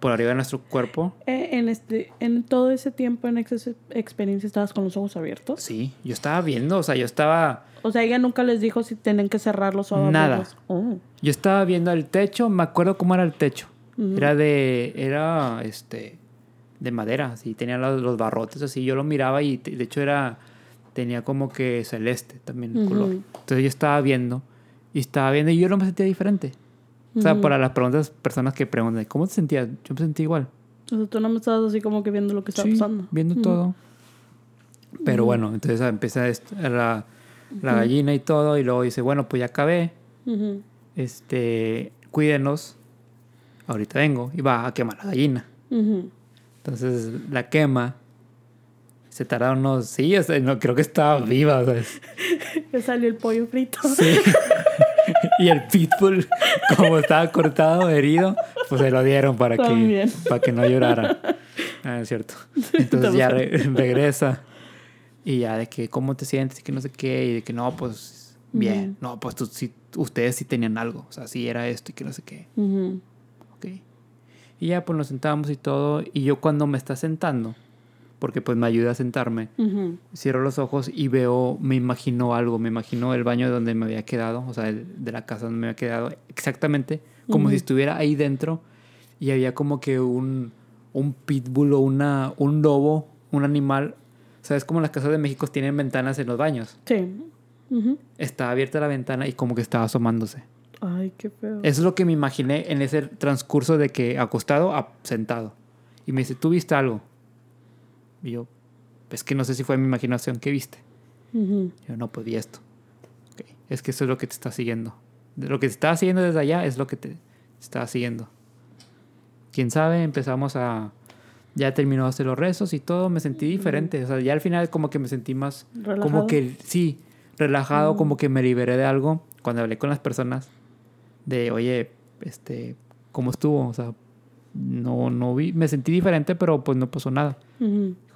por arriba de nuestro cuerpo. eh, en, este, en todo ese tiempo en Access experiencia estabas con los ojos abiertos. Sí, yo estaba viendo, o sea, yo estaba... O sea, ella nunca les dijo si tienen que cerrarlos o Nada. Oh. Yo estaba viendo el techo, me acuerdo cómo era el techo. Ujú. Era de, era, este, de madera, así, tenía los, los barrotes así, yo lo miraba y de hecho era, tenía como que celeste también el Ujú. color. Entonces yo estaba viendo y estaba viendo y yo no me sentía diferente. O sea, Ujú. para las preguntas, personas que preguntan, ¿cómo te sentías? Yo me sentí igual. O sea, tú no me estabas así como que viendo lo que estaba Sí, pasando. viendo todo. Pero bueno, entonces empieza la, la gallina y todo y luego dice, bueno, pues ya acabé. Este, cuídenos, ahorita vengo, y va a quemar la gallina. Ujú. Entonces la quema, se tardaron unos, sí, o sea, no, creo que estaba viva, o sea, es- Ya salió el pollo frito. sí. y el pitbull, como estaba cortado, herido, pues se lo dieron para que, para que no llorara. Ah, es cierto. Entonces ya re- regresa y ya de que, ¿cómo te sientes? Y que no sé qué, y de que no, pues bien, no, pues tú, sí, ustedes sí tenían algo, o sea, sí era esto y que no sé qué. Ujú. Ok. Y ya pues nos sentamos y todo. Y yo cuando me está sentando, porque pues me ayuda a sentarme, Ujú. cierro los ojos y veo, me imagino algo, me imagino el baño donde me había quedado, o sea, el- de la casa donde me había quedado, exactamente como si estuviera ahí dentro y había como que un, un pitbull o una, un lobo, un animal. ¿Sabes cómo las casas de México tienen ventanas en los baños? Sí. Estaba abierta la ventana y como que estaba asomándose. Ay, qué feo. Eso es lo que me imaginé en ese transcurso de que acostado a sentado. Y me dice, ¿tú viste algo? Y yo, es que no sé si fue mi imaginación. ¿Qué viste? Yo no, pues vi esto. Es que eso es lo que te está siguiendo. Lo que te estaba siguiendo desde allá es lo que te estaba siguiendo. Quién sabe, empezamos a. Ya terminó de hacer los rezos y todo, me sentí diferente. O sea, ya al final, como que me sentí más. ¿Relajado? Como que, sí, relajado, como que me liberé de algo. Cuando hablé con las personas, de, oye, este, ¿cómo estuvo? O sea, no, no vi, me sentí diferente, pero pues no pasó nada.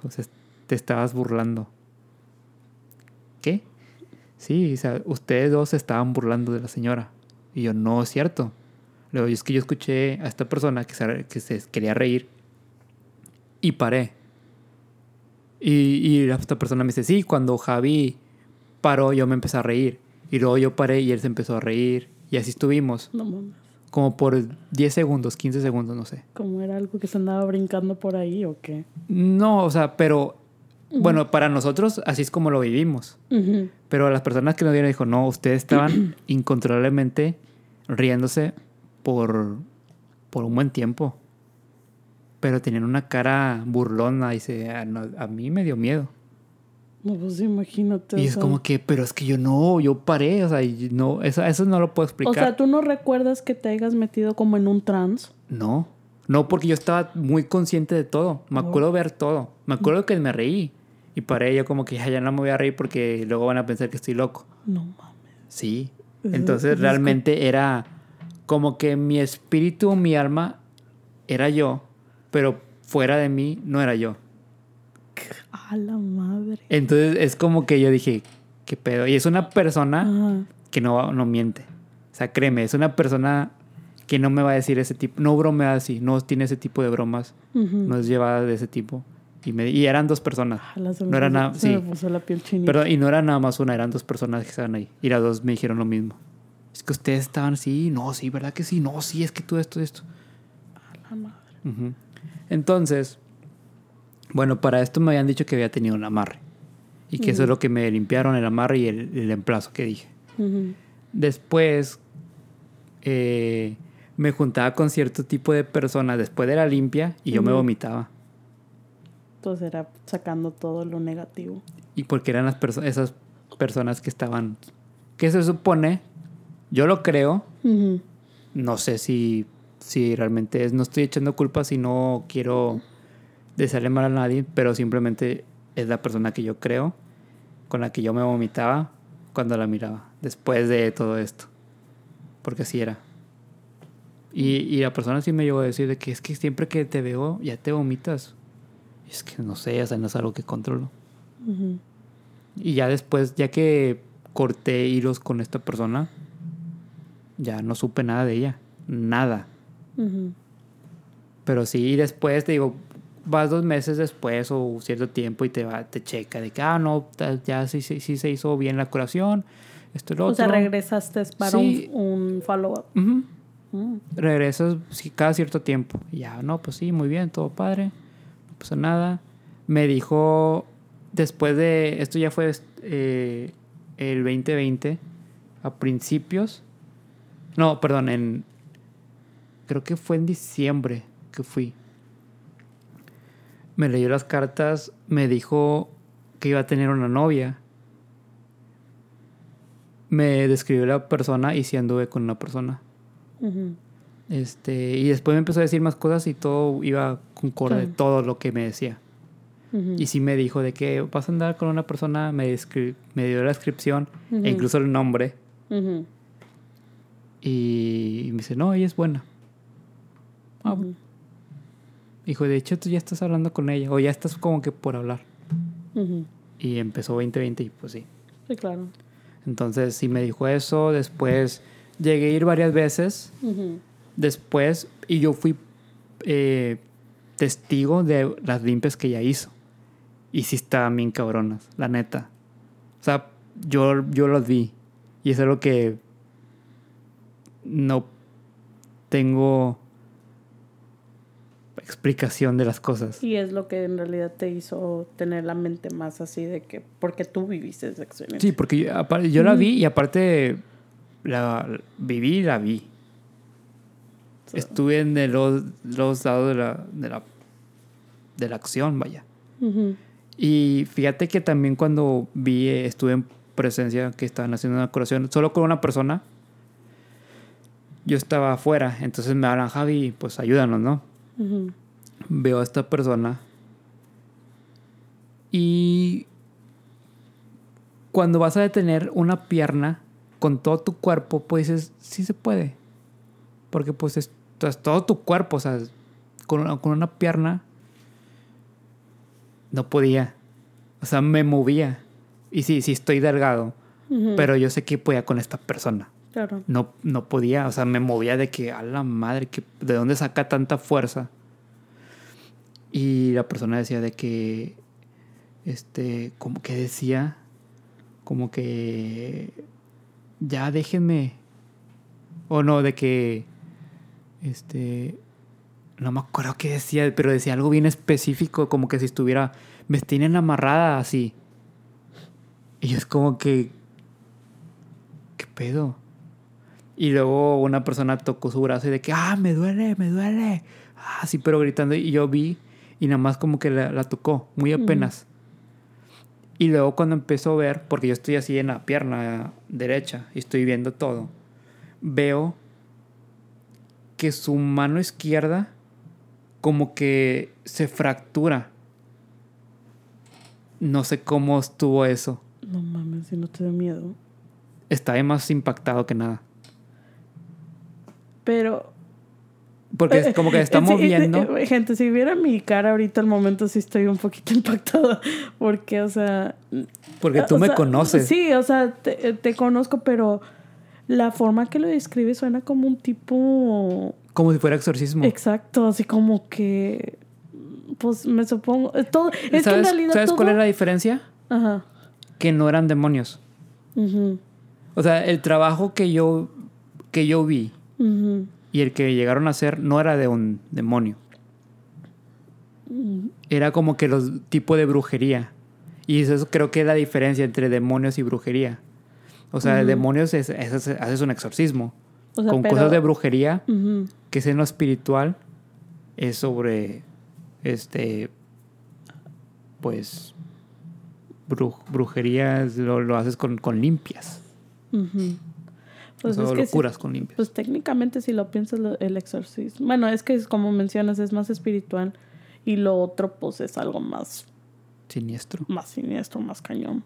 O sea, te estabas burlando. ¿Qué? Sí, o sea, ustedes dos se estaban burlando de la señora. Y yo, no es cierto. Luego, es que yo escuché a esta persona que se, que se quería reír y paré. Y, y esta persona me dice, sí, cuando Javi paró, yo me empecé a reír. Y luego yo paré y él se empezó a reír. Y así estuvimos. No mames. Como por 10 segundos, 15 segundos, no sé. ¿Cómo era algo que se andaba brincando por ahí o qué? No, o sea, pero bueno, para nosotros así es como lo vivimos. Pero a las personas que nos vieron dijo, no, ustedes estaban incontrolablemente riéndose por, por un buen tiempo. Pero tenían una cara burlona. Dice, a, no, a mí me dio miedo. No, pues imagínate. Y o es sea. como que, pero es que yo no, yo paré, o sea, no, eso, eso no lo puedo explicar. O sea, ¿tú no recuerdas que te hayas metido como en un trance? No, no, porque yo estaba muy consciente de todo. Me acuerdo ver todo. Me acuerdo que me reí. Y paré yo como que ya, ya no me voy a reír porque luego van a pensar que estoy loco. No mames. Sí. Entonces realmente era como que mi espíritu, mi alma era yo, pero fuera de mí no era yo. A la madre. Entonces es como que yo dije, ¿qué pedo? Y es una persona Ajá. que no, no miente. O sea, créeme, es una persona que no me va a decir ese tipo, no bromea así, no tiene ese tipo de bromas, Ujú. no es llevada de ese tipo. Y, me, y eran dos personas. No era nada, sí. me puso la piel chinita. Perdón, y no era nada más una, eran dos personas que estaban ahí. Y las dos me dijeron lo mismo. Es que ustedes estaban así, no, sí, ¿verdad que sí? No, sí, es que tú esto, esto. A la madre. Ujú. Entonces, bueno, para esto me habían dicho que había tenido un amarre. Y que eso es lo que me limpiaron, el amarre y el, el emplazo que dije. Después, eh, me juntaba con cierto tipo de personas después de la limpia y yo me vomitaba. Entonces era sacando todo lo negativo. Y porque eran las perso- esas personas que estaban... Que se supone, yo lo creo, no sé si, si realmente es, no estoy echando culpas y no quiero desearle mal a nadie, pero simplemente es la persona que yo creo, con la que yo me vomitaba cuando la miraba, después de todo esto. Porque así era. Y, y la persona sí me llegó a decir de que es que siempre que te veo ya te vomitas. Y es que no sé, o sea, no es algo que controlo. Y ya después, ya que corté hilos con esta persona, ya no supe nada de ella. Nada. Pero sí, después te digo, vas dos meses después o cierto tiempo y te va, te checa de que, ah, no, ya sí, sí, sí se hizo bien la curación, esto y lo O sea, otro. regresaste para Sí. un, un follow-up. Mm. Regresas sí, cada cierto tiempo. Y ya, no, pues sí, muy bien, todo padre. No pasa nada. Me dijo, después de, esto ya fue eh, el 2020, a principios. No, perdón, en, creo que fue en diciembre que fui. Me leyó las cartas, me dijo que iba a tener una novia. Me describió la persona y sí anduve con una persona. Este, y después me empezó a decir más cosas y todo iba concorde, Sí. todo lo que me decía. Y sí me dijo de que vas a andar con una persona, me, me dio la descripción e incluso el nombre. Y me dice, no, ella es buena. Ah, Ujú. Dijo, de hecho tú ya estás hablando con ella, o ya estás como que por hablar. Y empezó 2020 y pues sí. Sí, claro. Entonces sí me dijo eso, después llegué a ir varias veces, después, y yo fui eh, testigo de las limpias que ella hizo. Y sí estaban bien cabronas, la neta. O sea, yo, yo los vi. Y es algo que no tengo explicación de las cosas. Y es lo que en realidad te hizo tener la mente más así de que, porque tú viviste esa experiencia. Sí, porque yo, yo la vi y aparte la viví y la vi. Estuve en los, los lados de la, de la, de la acción, vaya. Y fíjate que también cuando vi, estuve en presencia que estaban haciendo una curación solo con una persona, yo estaba afuera, entonces me hablan, Javi, pues ayúdanos, ¿no? Veo a esta persona y cuando vas a detener una pierna con todo tu cuerpo, pues dices, sí se puede. Porque pues es, todo tu cuerpo, o sea, con una, con una pierna no podía. O sea, me movía. Y sí, sí estoy delgado. Pero yo sé que podía con esta persona. No, no podía, o sea, me movía de que, a la madre, que, ¿de dónde saca tanta fuerza? Y la persona decía de que, este, como que decía, como que, ya déjenme. O no, de que, este, no me acuerdo qué decía, pero decía algo bien específico, como que si estuviera, me tienen amarrada así. Y es como que, ¿qué pedo? Y luego una persona tocó su brazo y de que, ah, me duele, me duele. Ah, sí, pero gritando. Y yo vi y nada más como que la, tocó, muy apenas. Y luego cuando empezó a ver, porque yo estoy así en la pierna derecha y estoy viendo todo, veo que su mano izquierda como que se fractura. No sé cómo estuvo eso. No mames, si no te da miedo. Estaba más impactado que nada. Pero. Porque es como que estamos viendo. Gente, si viera mi cara ahorita al momento, sí estoy un poquito impactada. Porque, o sea. Porque tú me conoces. Sí, o sea, te, conozco, pero la forma que lo describes suena como un tipo. Como si fuera exorcismo. Exacto, así como que. Pues me supongo. Todo, es ¿Sabes, ¿sabes cuál es la diferencia? Ajá. Que no eran demonios. O sea, el trabajo que yo, que yo vi y el que llegaron a hacer no era de un demonio. Era como que los tipo de brujería. Y eso creo que es la diferencia entre demonios y brujería. O sea, el demonios es, haces un exorcismo. Con cosas de brujería, que es en lo espiritual, es sobre, este, pues, brujería lo, haces con, limpias. Pues es locuras con limpias. Pues técnicamente si lo piensas el exorcismo. Bueno, es que como mencionas es más espiritual y lo otro pues es algo más siniestro. Más siniestro, más cañón.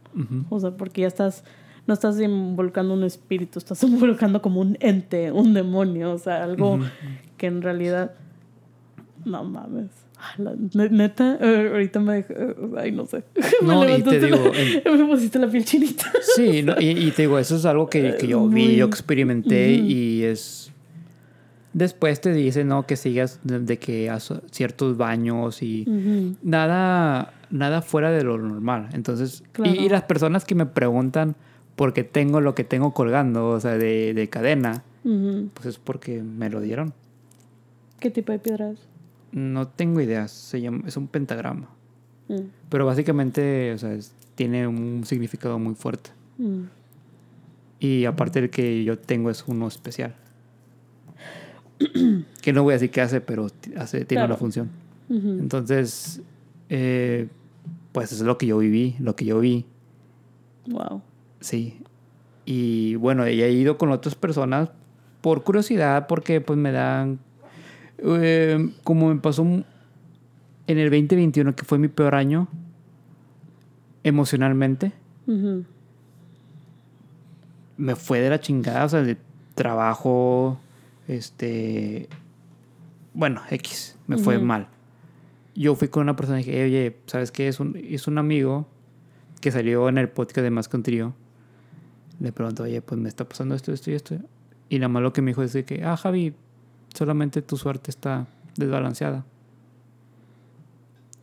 O sea, porque ya estás no estás involucrando un espíritu, estás involucrando como un ente, un demonio, o sea, algo que en realidad no mames. Neta, eh, ahorita me. Eh, ay, no sé. No, y te digo. me pusiste la piel chinita. Sí, y, te digo, eso es algo que, que yo vi, yo experimenté y es. Después te dice, ¿no? Que sigas de, que haz ciertos baños y nada, nada fuera de lo normal. Entonces, y, las personas que me preguntan por qué tengo lo que tengo colgando, o sea, de, de cadena, pues es porque me lo dieron. ¿Qué tipo de piedras? No tengo ideas. Se llama, es un pentagrama. Mm. Pero básicamente, o sea, tiene un significado muy fuerte. Mm. Y aparte el que yo tengo es uno especial. que no voy a decir qué hace, pero hace, tiene una función. Entonces, eh, pues es lo que yo viví, lo que yo vi. Wow. Sí. Y bueno, he ido con otras personas por curiosidad, porque pues me dan eh, como me pasó en el 2021, que fue mi peor año emocionalmente, me fue de la chingada, o sea, de trabajo, este, bueno, X, me fue mal. Yo fui con una persona y dije, oye, ¿sabes qué? Es un, es un amigo que salió en el podcast de Más que un Trío. Le pregunto, oye, pues me está pasando esto, esto y esto. Y nada más lo que me dijo es que, ah, Javi, solamente tu suerte está desbalanceada.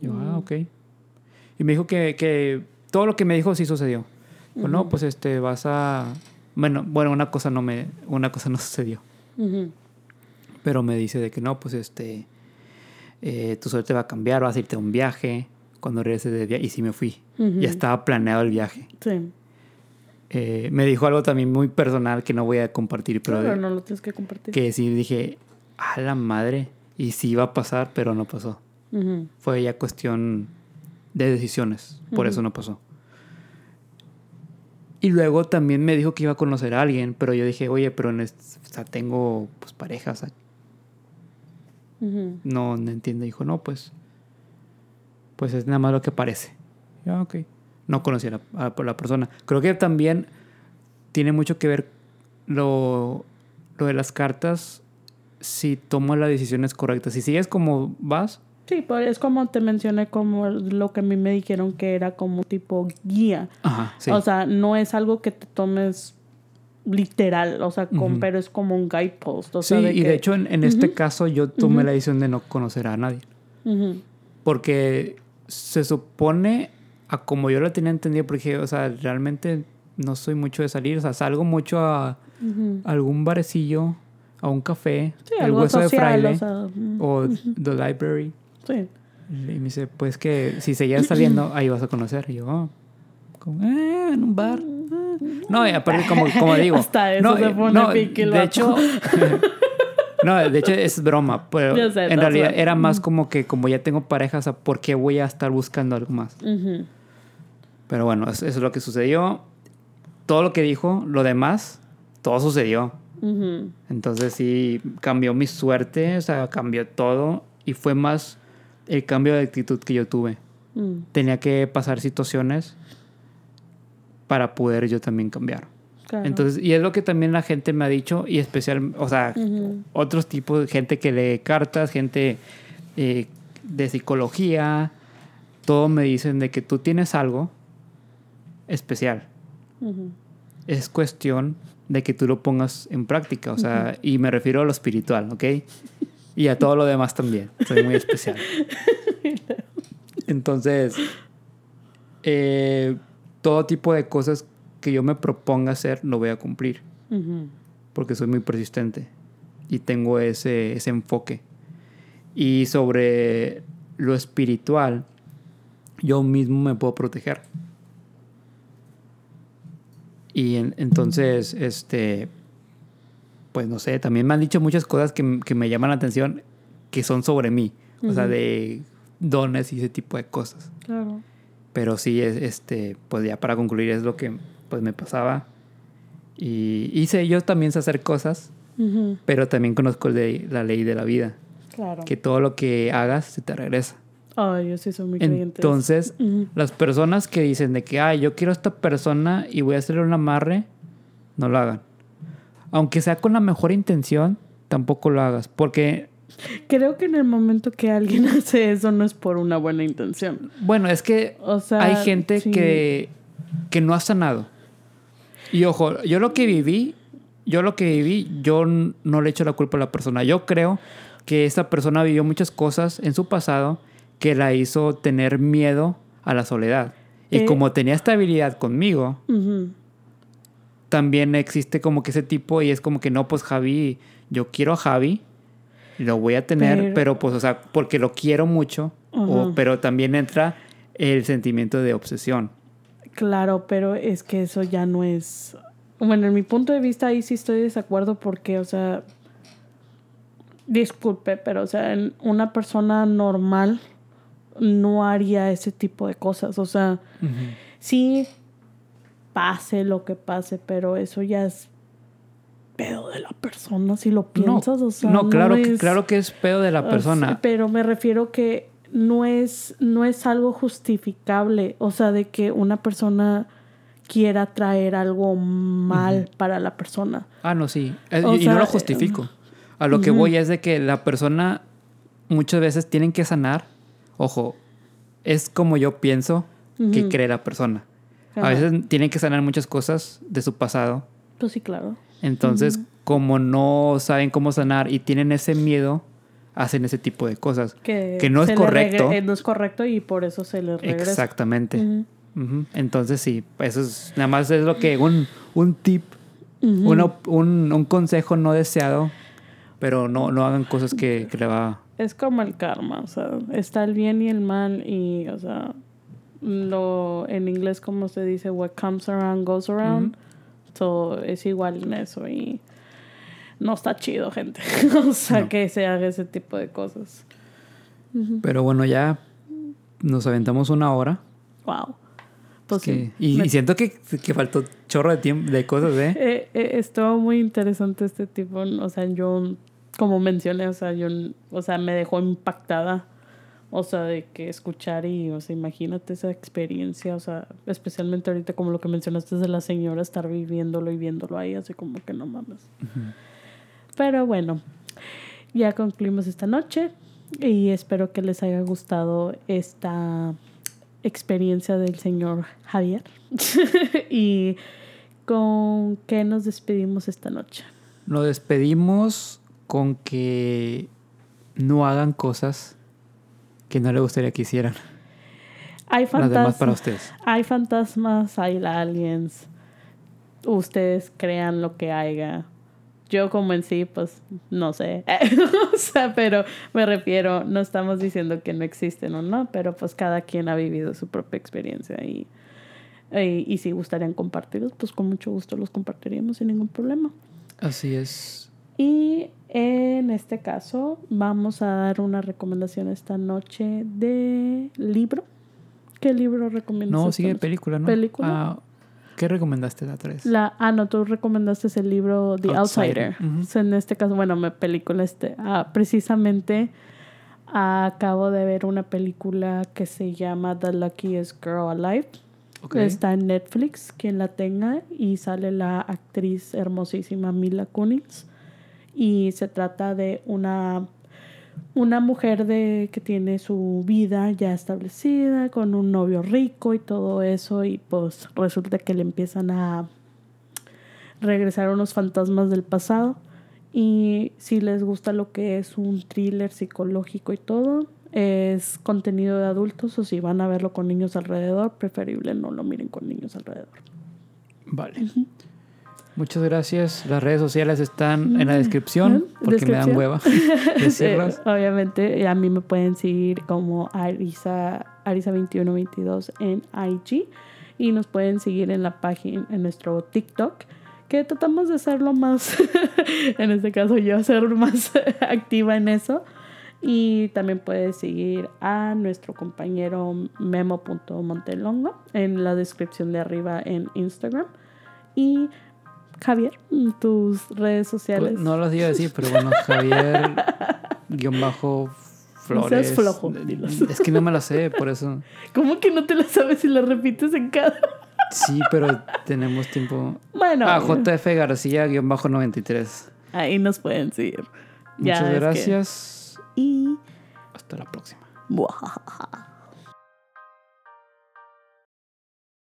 yo, ah, ok. Y me dijo que, todo lo que me dijo sí sucedió. Bueno, pues este, vas a... Bueno, bueno, una cosa no me... Una cosa no sucedió. Pero me dice de que no, pues este... eh, tu suerte va a cambiar, vas a irte a un viaje cuando regreses de viaje. Y sí me fui. Ya estaba planeado el viaje. Sí. Eh, me dijo algo también muy personal que no voy a compartir, pero... no lo tienes que compartir. Que sí dije, a la madre. Y sí iba a pasar, pero no pasó. Fue ya cuestión de decisiones. Por eso no pasó. Y luego también me dijo que iba a conocer a alguien, pero yo dije, oye, pero en tengo pues parejas. No, no entiende. Dijo, no, pues, pues es nada más lo que parece. Ya, ok. No conocía a la, persona. Creo que también tiene mucho que ver lo, lo de las cartas si tomas las decisiones correctas. Si sigues como vas, Sí, pues es como te mencioné, como lo que a mí me dijeron que era como tipo guía. Ajá, sí. O sea, no es algo que te tomes literal, o sea, pero es como un guidepost. O sí, y de hecho en, este caso yo tomé la decisión de no conocer a nadie. Porque se supone, a como yo lo tenía entendido, porque, o sea, realmente no soy mucho de salir, o sea, salgo mucho a algún barecillo, a un café, el hueso de fraile o, the library. Sí. Y me dice, pues que si seguías saliendo, ahí vas a conocer. Y yo, oh, eh, en un bar. Ah". No, y aparte, como, como digo. Hasta eso no, se pone no, De hecho. no, de hecho es broma. Pero en realidad era más como que, como ya tengo pareja, o sea, ¿por qué voy a estar buscando algo más? Pero bueno, eso, es lo que sucedió. Todo lo que dijo, lo demás, todo sucedió. Entonces sí, cambió mi suerte, o sea, cambió todo. Y fue más el cambio de actitud que yo tuve. Mm. Tenía que pasar situaciones para poder yo también cambiar. Entonces, y es lo que también la gente me ha dicho, y especial, o sea, otros tipos de gente que lee cartas, gente eh, de psicología, todo me dicen de que tú tienes algo especial. Es cuestión de que tú lo pongas en práctica, o sea, y me refiero a lo espiritual, ¿ok? Y a todo lo demás también. Soy muy especial. Entonces, eh, todo tipo de cosas que yo me proponga hacer, lo voy a cumplir. Porque soy muy persistente y tengo ese, ese enfoque. Y sobre lo espiritual, yo mismo me puedo proteger. Y entonces, este, pues no sé, también me han dicho muchas cosas que, que me llaman la atención que son sobre mí, o sea, de dones y ese tipo de cosas. Claro. Pero sí, este, pues ya para concluir es lo que pues me pasaba. Y hice, yo también sé hacer cosas, pero también conozco de, la ley de la vida. Claro. Que todo lo que hagas se te regresa. Ay, yo sí soy muy creyente. Entonces, las personas que dicen de que, ay, yo quiero a esta persona y voy a hacerle un amarre, no lo hagan aunque sea con la mejor intención, tampoco lo hagas. Porque Creo que en el momento que alguien hace eso no es por una buena intención. Bueno, es que hay gente que, que no ha sanado. Y ojo, yo lo que viví, yo lo que viví, yo no le echo la culpa a la persona. Yo creo que esa persona vivió muchas cosas en su pasado que la hizo tener miedo a la soledad. Y eh, como tenía estabilidad conmigo, también existe como que ese tipo y es como que no, pues Javi, yo quiero a Javi, lo voy a tener, pero, pues, o sea, porque lo quiero mucho, pero también entra el sentimiento de obsesión. Claro, pero es que eso ya no es... Bueno, en mi punto de vista ahí sí estoy de desacuerdo porque, o sea, disculpe, pero, o sea, una persona normal no haría ese tipo de cosas. O sea, sí pase lo que pase, pero eso ya es pedo de la persona, si lo piensas, no, o sea, no, claro, que, claro que es pedo de la persona. pero me refiero que no es, no es algo justificable, o sea, de que una persona quiera traer algo mal para la persona. Ah, no, sí. Eh, y no lo justifico. A lo que voy es de que la persona muchas veces tienen que sanar. Ojo, es como yo pienso que cree la persona. A veces tienen que sanar muchas cosas de su pasado. Pues sí, claro. Entonces, como no saben cómo sanar y tienen ese miedo, hacen ese tipo de cosas. Que, no es correcto. Eh, no es correcto y por eso se les regresa. Exactamente. Entonces, sí, eso es nada más es lo que un, un tip, un, un, consejo no deseado, pero no, no hagan cosas que, que le va es como el karma, o sea, está el bien y el mal y, o sea, lo en inglés como se dice, what comes around goes around. So, es igual en eso y no está chido, gente. o sea, que se haga ese tipo de cosas. Pero bueno, ya nos aventamos una hora. Wow. Pues y, siento que, que, faltó chorro de tiempo, de cosas, ¿eh? eh, eh estuvo muy interesante este tipo. O sea, yo, como mencioné, o sea, yo, o sea, me dejó impactada. O sea, de que escuchar y, o sea, imagínate esa experiencia, o sea, especialmente ahorita como lo que mencionaste de la señora, estar viviéndolo y viéndolo ahí, así como que no mames. Pero bueno, ya concluimos esta noche y espero que les haya gustado esta experiencia del señor Javier. y con qué nos despedimos esta noche. Nos despedimos con que no hagan cosas que no le gustaría que hicieran. Hay fantasmas. para ustedes. Hay fantasmas, hay aliens. Ustedes crean lo que haya yo como en sí, pues no sé. o sea, pero me refiero, no estamos diciendo que no existen o no, pero pues cada quien ha vivido su propia experiencia y, y, si gustarían compartirlos, pues con mucho gusto los compartiríamos sin ningún problema. Así es. Y en este caso vamos a dar una recomendación esta noche de libro. ¿Qué libro recomiendas? No, sigue película, ¿no? Película. Ah, ¿Qué recomendaste la tres? La, ah, no, tú recomendaste el libro The Outsider. en este caso, bueno, película este. Ah, precisamente acabo de ver una película que se llama The Luckiest Girl Alive. Está en Netflix, quien la tenga, y sale la actriz hermosísima Mila Kunis. Y se trata de una una mujer de que tiene su vida ya establecida con un novio rico y todo eso y pues resulta que le empiezan a regresar unos fantasmas del pasado. Y si les gusta lo que es un thriller psicológico y todo es contenido de adultos o si van a verlo con niños alrededor preferible no lo miren con niños alrededor. Vale Muchas gracias. Las redes sociales están en la descripción porque me dan hueva decirlas. Obviamente, a mí me pueden seguir como Arisa, Arisa2122 en IG y nos pueden seguir en la página, en nuestro TikTok, que tratamos de hacerlo más, en este caso yo, ser más activa en eso. Y también puedes seguir a nuestro compañero memo.montelongo en la descripción de arriba en Instagram. Y Javier, tus redes sociales. Pues, no los iba a decir, pero bueno, Javier guion bajo Flores. No flojo, Es que no me la sé, por eso. ¿Cómo que no te la sabes si la repites en cada? Sí, pero tenemos tiempo. Bueno. Ah, JF García guion bajo 93. Ahí nos pueden seguir. Muchas gracias. Y hasta la próxima.